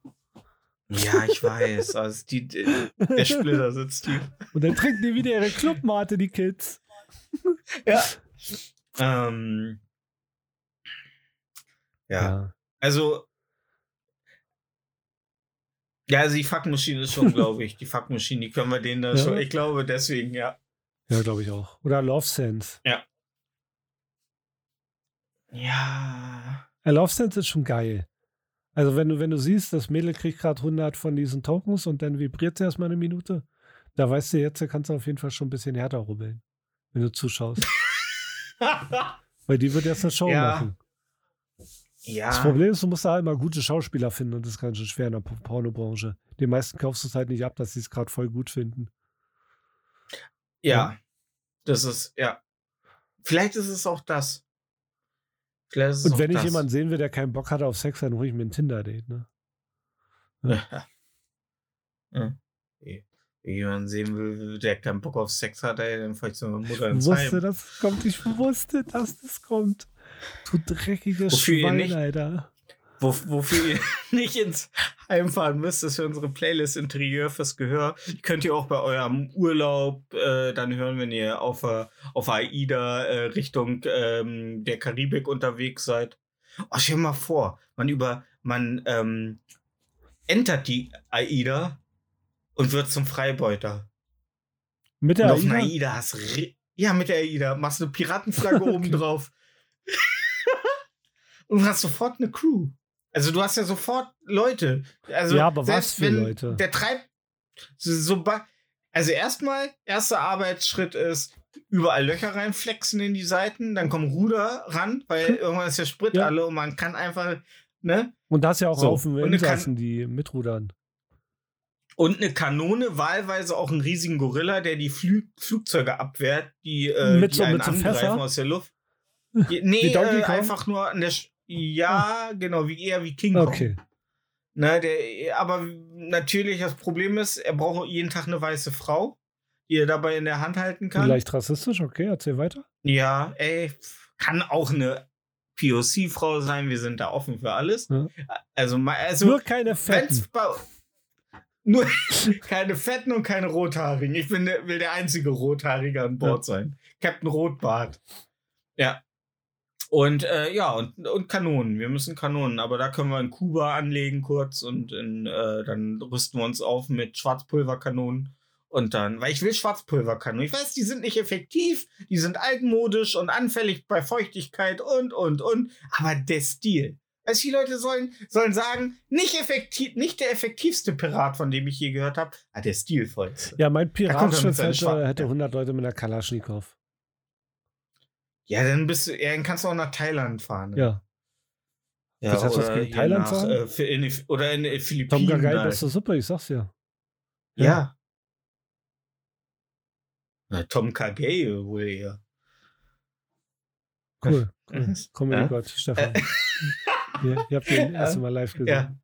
Ja, ich weiß. Also die, der Splitter sitzt tief. Und dann trinken die wieder ihre Clubmate, die Kids. Ja. Ähm, ja. Also. Ja, also die Fuckmaschine ist schon, glaube ich. Die Fuckmaschine, die können wir denen da Ja. schon. Ich glaube, deswegen, ja. Ja, glaube ich auch. Oder Love Sense. Ja. Ja, Love Sense ist schon geil. Also wenn du, wenn du siehst, das Mädel kriegt gerade 100 von diesen Tokens und dann vibriert sie erstmal eine Minute, da weißt du jetzt, da kannst du auf jeden Fall schon ein bisschen härter rubbeln, wenn du zuschaust. Weil die wird erst eine Show Ja. machen. ja. Das Problem ist, du musst da halt mal gute Schauspieler finden und das ist ganz schön schwer in der Pornobranche. Den meisten kaufst du es halt nicht ab, dass sie es gerade voll gut finden. Ja. Das ist, ja. Vielleicht ist es auch das. Vielleicht Und wenn ich das. jemanden sehen will, der keinen Bock hat auf Sex, dann hole ich mir ein Tinder-Date, ne? Ja. ja. Wenn jemand sehen will, der keinen Bock auf Sex hat, ey, dann fahre ich zu meiner Mutter Ich ins wusste, Heim. das kommt. Ich wusste, dass das kommt. Du dreckiges Wofür Schwein, nicht- Alter. Wo, wofür ihr nicht ins einfahren müsst, ist für unsere Playlist Interieur fürs Gehör. Die könnt ihr auch bei eurem Urlaub äh, dann hören, wenn ihr auf, äh, auf AIDA äh, Richtung ähm, der Karibik unterwegs seid. Oh, stell dir mal vor, man über, man ähm, entert die AIDA und wird zum Freibeuter. Mit Und der einer AIDA? AIDA hast ja mit der AIDA machst eine Piratenflagge oben drauf und hast sofort eine Crew. Also du hast ja sofort Leute. Also Ja, aber was für Leute? Der treibt so, also erstmal erster Arbeitsschritt ist überall Löcher reinflexen in die Seiten, dann kommen Ruder ran, weil irgendwann ist der Sprit Ja. alle und man kann einfach ne Und da ist ja auch So, eine Kan- Insassen, die mitrudern. Und eine Kanone, wahlweise auch einen riesigen Gorilla, der die Flü Flugzeuge abwehrt, die, äh, Mit die so- einen mit so angreifen Fässer? aus der Luft. Je- Nee, äh, einfach nur an der. Sch ja, genau, wie eher wie King Kong. Okay. Ne, der, aber natürlich, das Problem ist, er braucht jeden Tag eine weiße Frau, die er dabei in der Hand halten kann. Leicht rassistisch, okay, erzähl weiter. Ja, ey, kann auch eine POC-Frau sein, wir sind da offen für alles. Ja. Also, also Nur keine Fetten. nur keine Fetten und keine Rothaarigen. Ich bin, der- will der einzige Rothaarige an Bord sein. Captain Rotbart. Ja. Und äh, ja, und, und Kanonen. Wir müssen Kanonen, aber da können wir in Kuba anlegen kurz und in, äh, dann rüsten wir uns auf mit Schwarzpulverkanonen. Und dann, weil ich will Schwarzpulverkanonen. Ich weiß, die sind nicht effektiv, die sind altmodisch und anfällig bei Feuchtigkeit und, und, und. Aber der Stil. Also die Leute sollen, sollen sagen, nicht, effektiv, nicht der effektivste Pirat, von dem ich je gehört habe, aber der stilvollste. Ja, mein seinen hätte, hätte ja. 100 Leute mit einer Kalaschnikow. Ja, dann bist du, ja, dann kannst du auch nach Thailand fahren. ne? Ja. ja Was hast du gegen hier Thailand nach, fahren? äh, in, die- oder in die Tom Philippinen. Gagai, halt. beste Suppe, ich sag's dir. Ja. Na, Tom Kagei wohl eher. Cool. cool. Comedy Ja? Gott, Stefan. ihr, ihr habt den Ja. erste Mal live gesehen. Ja.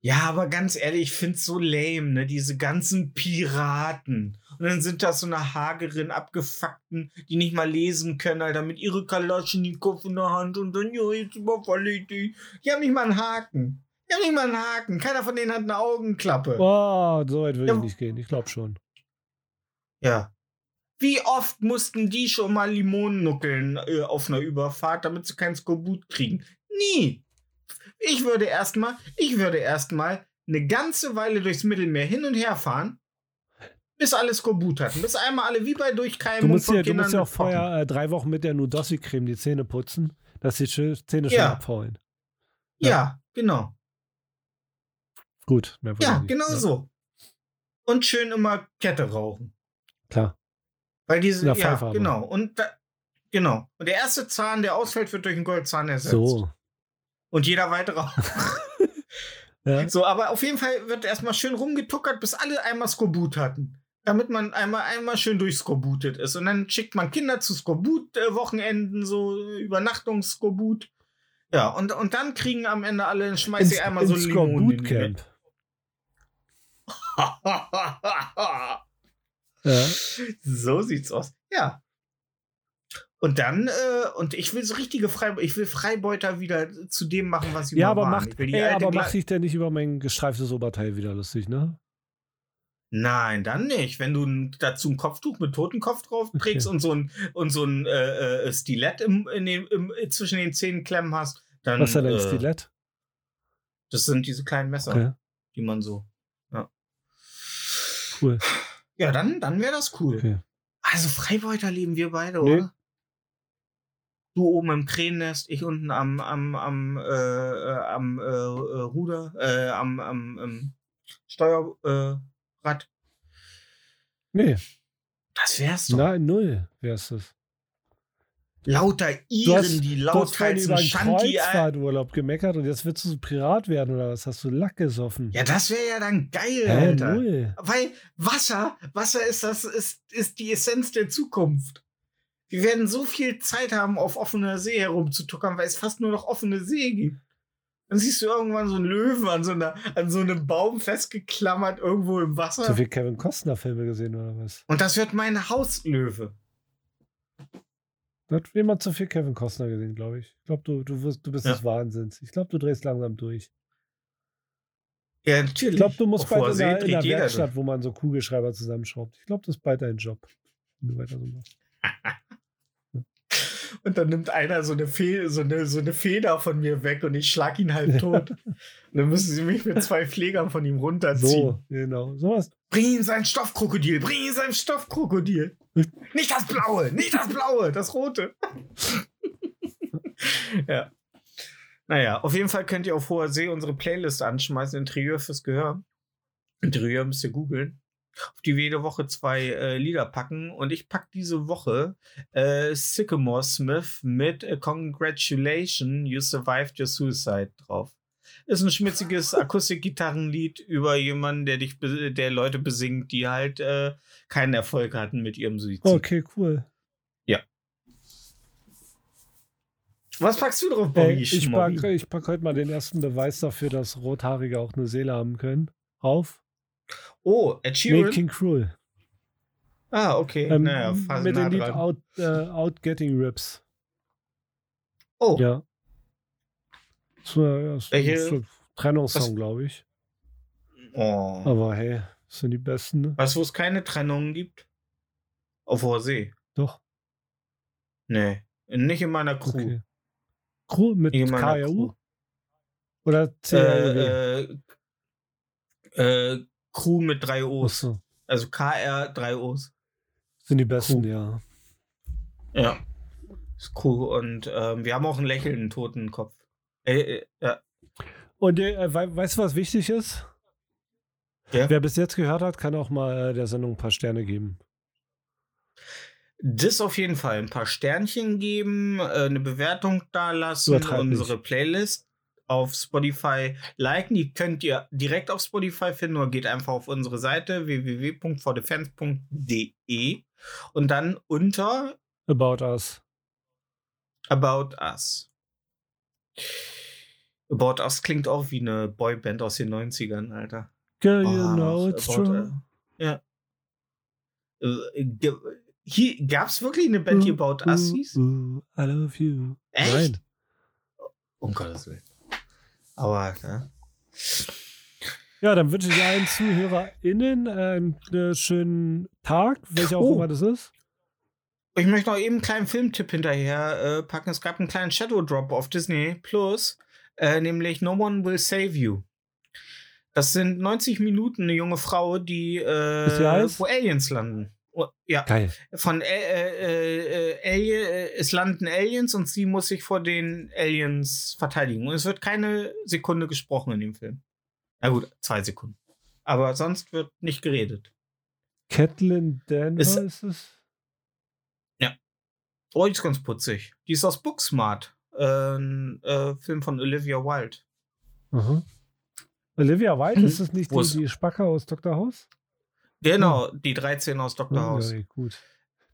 Ja, aber ganz ehrlich, ich find's so lame, ne? Diese ganzen Piraten. Und dann sind da so eine hagerin Abgefuckten, die nicht mal lesen können, Alter, mit ihre Kalaschnikow in der Hand und dann, ja, jetzt überfalle ich die. Die haben nicht mal einen Haken. Die haben nicht mal einen Haken. Keiner von denen hat eine Augenklappe. Oh, so weit würde Ja. ich nicht gehen. Ich glaube schon. Ja. Wie oft mussten die schon mal Limonen nuckeln äh, auf einer Überfahrt, damit sie kein Skorbut kriegen? Nie. Ich würde erstmal, ich würde erstmal eine ganze Weile durchs Mittelmeer hin und her fahren, bis alle Skorbut hatten. Bis einmal alle wie bei Du Durchkeimung musst, ja, du musst ja auch vorher äh, drei Wochen mit der Nudossi-Creme die Zähne putzen, dass die Zähne schon Ja. abfaulen. Ja, genau. Gut. mehr Ja, ich nicht. genau so. Und schön immer Kette rauchen. Klar. Weil diese, Ja, ja, genau. Und da, genau. Und der erste Zahn, der ausfällt, wird durch einen Goldzahn ersetzt. So. Und jeder weitere auch. Ja. So, aber auf jeden Fall wird erstmal schön rumgetuckert, bis alle einmal Skorbut hatten. Damit man einmal, einmal schön durchskorbutet ist. Und dann schickt man Kinder zu Skorbut-Wochenenden, so Übernachtungsskorbut. Ja, und, und dann kriegen am Ende alle, schmeiß sie einmal so ins Limonen in die Bootcamp. Welt. Ja. so sieht's aus. Ja. Und dann, äh, und ich will so richtige Freibeuter, ich will Freibeuter wieder zu dem machen, was sie Ja, aber waren. macht, die ey, aber Gla- mach dich denn nicht über mein gestreiftes Oberteil wieder lustig, ne? Nein, dann nicht. Wenn du dazu ein Kopftuch mit Totenkopf drauf trägst Okay. und so ein, und so ein äh, äh, Stilett im, den, im, zwischen den Zähnen klemmen hast, dann. Was ist denn ein äh, Stilett? Das sind diese kleinen Messer, Okay, die man so. cool. Ja, dann, dann wäre das cool. Okay. Also Freibeuter leben wir beide, Nee. oder? Du oben im Krähennest, ich unten am, am, am, äh, äh, am äh, äh, Ruder, äh, am, am ähm, Steuerrad. Äh. Nee, das wär's doch. nein, null wär's das. Lauter Iren, hast, die lauthals über ein- Kreuzfahrturlaub gemeckert und jetzt willst du so Pirat werden oder was? Hast du Lack gesoffen? Ja, das wäre ja dann geil, Hä, Alter. null. Weil Wasser, Wasser ist das, ist, ist die Essenz der Zukunft. Wir werden so viel Zeit haben, auf offener See herumzutuckern, weil es fast nur noch offene See gibt. Dann siehst du irgendwann so einen Löwen an so, einer, an so einem Baum festgeklammert irgendwo im Wasser. Zu viel Kevin Costner-Filme gesehen oder was? Und das wird mein Hauslöwe. Da hat jemand zu viel Kevin Costner gesehen, glaube ich. Ich glaube, du, du, wirst, du bist Ja. des Wahnsinns. Ich glaube, du drehst langsam durch. Ja, natürlich. Ich glaube, du musst bald in See der, in jeder Werkstatt, durch. wo man so Kugelschreiber zusammenschraubt. Ich glaube, das ist bald dein Job. Wenn du weiter so machst. Und dann nimmt einer so eine, Fe so, eine, so eine Feder von mir weg und ich schlag ihn halb tot. und dann müssen sie mich mit zwei Pflegern von ihm runterziehen. So, genau. Sowas. Bring ihm sein Stoffkrokodil, bring ihm sein Stoffkrokodil. nicht das blaue, nicht das blaue, das rote. ja. Naja, auf jeden Fall könnt ihr auf hoher See unsere Playlist anschmeißen, Interieur fürs Gehör. Interieur müsst ihr googeln. Auf die wir jede Woche zwei äh, Lieder packen. Und ich pack diese Woche äh, Sycamore Smith mit äh, Congratulation, You Survived Your Suicide drauf. Ist ein schmitziges Akustikgitarrenlied über jemanden, der dich, der Leute besingt, die halt äh, keinen Erfolg hatten mit ihrem Suizid. Okay, cool. Was packst du drauf, Bobby? ich Schmobby? packe ich pack heute mal den ersten Beweis dafür, dass Rothaarige auch eine Seele haben können. Auf. Oh, Ed Sheeran? Making Cruel. Ah, okay. Ähm, naja, fast mit nah dem Lied. Out, äh, Out Getting Rips. Oh, Ja. So, ja, ist ein Welche- so Trennungssong, glaube ich. oh. Aber hey, das sind die besten. Ne? Weißt du, wo es keine Trennungen gibt? Auf hoher See. Doch. Nee. Nicht in meiner Crew. Okay. Crew mit KRU? Oder CRW? Äh, äh, äh, Crew mit drei O's. Achso. Also KR, drei O's. Sind die besten, Crew. ja. Ja. Ist cool. Und ähm, wir haben auch einen lächelnden Totenkopf. Äh, äh, ja. Und äh, wei- weißt du, was wichtig ist? Ja. Wer bis jetzt gehört hat, kann auch mal äh, der Sendung ein paar Sterne geben. Das auf jeden Fall. Ein paar Sternchen geben, äh, eine Bewertung da lassen, nicht. unsere Playlist auf Spotify liken. Die könnt ihr direkt auf Spotify finden oder geht einfach auf unsere Seite www.fordefans.de und dann unter About Us. About Us. About Us klingt auch wie eine Boyband aus den 90ern, Alter. Girl, you Oh, know it's About true. Us. Ja. Äh, Hier gab's wirklich eine Band, die About Us hieß? I love you. Echt? Nein. Um Gottes Willen. Aber, ja. Ja, dann wünsche ich allen ZuhörerInnen äh, einen schönen Tag, welcher auch Oh. immer das ist. Ich möchte noch eben einen kleinen Filmtipp hinterher äh, packen. Es gab einen kleinen Shadow Drop auf Disney Plus, äh, nämlich No One Will Save You. Das sind 90 Minuten eine junge Frau, die äh, wo Aliens landen. Oh, ja, Geil. von äh, äh, äh, Alien, äh, es landen Aliens und sie muss sich vor den Aliens verteidigen. Und es wird keine Sekunde gesprochen in dem Film. Na gut, zwei Sekunden. Aber sonst wird nicht geredet. Catelyn Denver Ist- ist, es? Oh, die ist ganz putzig. Die ist aus Booksmart. Äh, ein äh, Film von Olivia Wilde. Aha. Olivia Wilde, ist es nicht die, die Spacke aus Dr. House? Genau, die 13 aus Dr. House. ja, gut.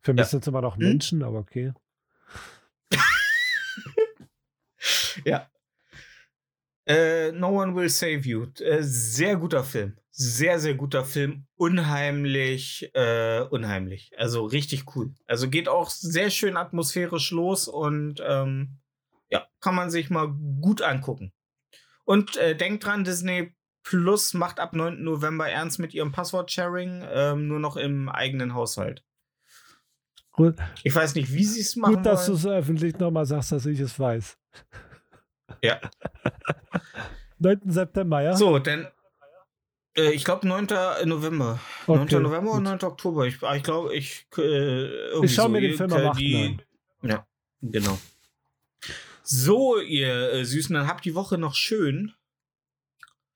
Für mich Ja. sind es immer noch Hm? Menschen, aber okay. Ja. Äh, no One Will Save You. Äh, sehr guter Film. Sehr, sehr guter Film. Unheimlich, äh, unheimlich. Also richtig cool. Also geht auch sehr schön atmosphärisch los und ähm, ja, kann man sich mal gut angucken. Und äh, denkt dran, Disney Plus macht ab 9. November ernst mit ihrem Passwort-Sharing, ähm, nur noch im eigenen Haushalt. Gut, Ich weiß nicht, wie sie es machen gut dass du es öffentlich nochmal sagst, dass ich es weiß. Ja. 9. September, ja? So, denn äh, ich glaube 9. November. 9. Okay, November gut. und 9. Oktober. Ich, ich glaube, ich. Äh, Ich schaue so. mir den Film am 8. die- an. Ja, genau. So, ihr äh, Süßen, dann habt die Woche noch schön.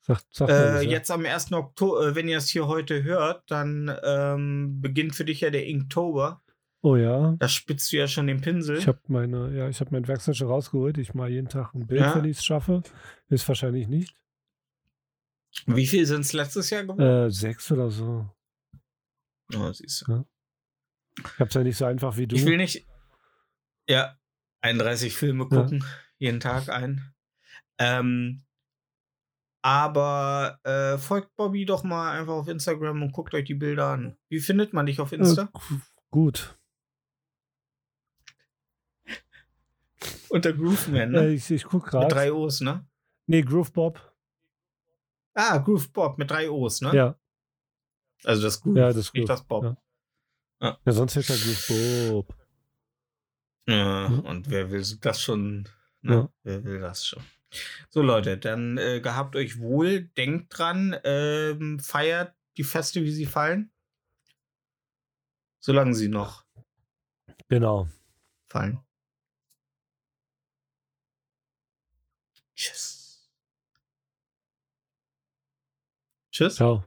Sag, sag Äh, ja. jetzt am 1. Oktober, äh, wenn ihr es hier heute hört, dann ähm, beginnt für dich ja der Inktober. Oh ja. Da spitzt du ja schon den Pinsel. Ich habe meine, ja, ich habe mein Werkzeug schon rausgeholt. Ich mal jeden Tag ein Bild, Ja. wenn ich es schaffe. Ist wahrscheinlich nicht. Wie viel sind es letztes Jahr geworden? Äh, sechs oder so. oh, siehst du. Ich habe es ja nicht so einfach wie du. Ich will nicht. Ja, 31 Filme Ja. gucken, jeden Tag ein. Ähm, aber äh, folgt Bobby doch mal einfach auf Instagram und guckt euch die Bilder an. Wie findet man dich auf Insta? äh, gu- gut. Unter Grooveman, ne? ich ich gucke Mit gerade. drei O's, ne? Nee, Groove Bob. Ah, Groove Bob mit drei O's, ne? Ja, Also das Groove, ja, das nicht Groove. das Bob. Ja. Ja. ja, sonst hätte er Groove Bob. Ja, Mhm. und wer will das schon? Ne? Ja. Wer will das schon? So, Leute, dann äh, gehabt euch wohl, denkt dran, ähm, feiert die Feste, wie sie fallen. Solange sie noch Genau. fallen. Tschüss. Tschüss. Ciao.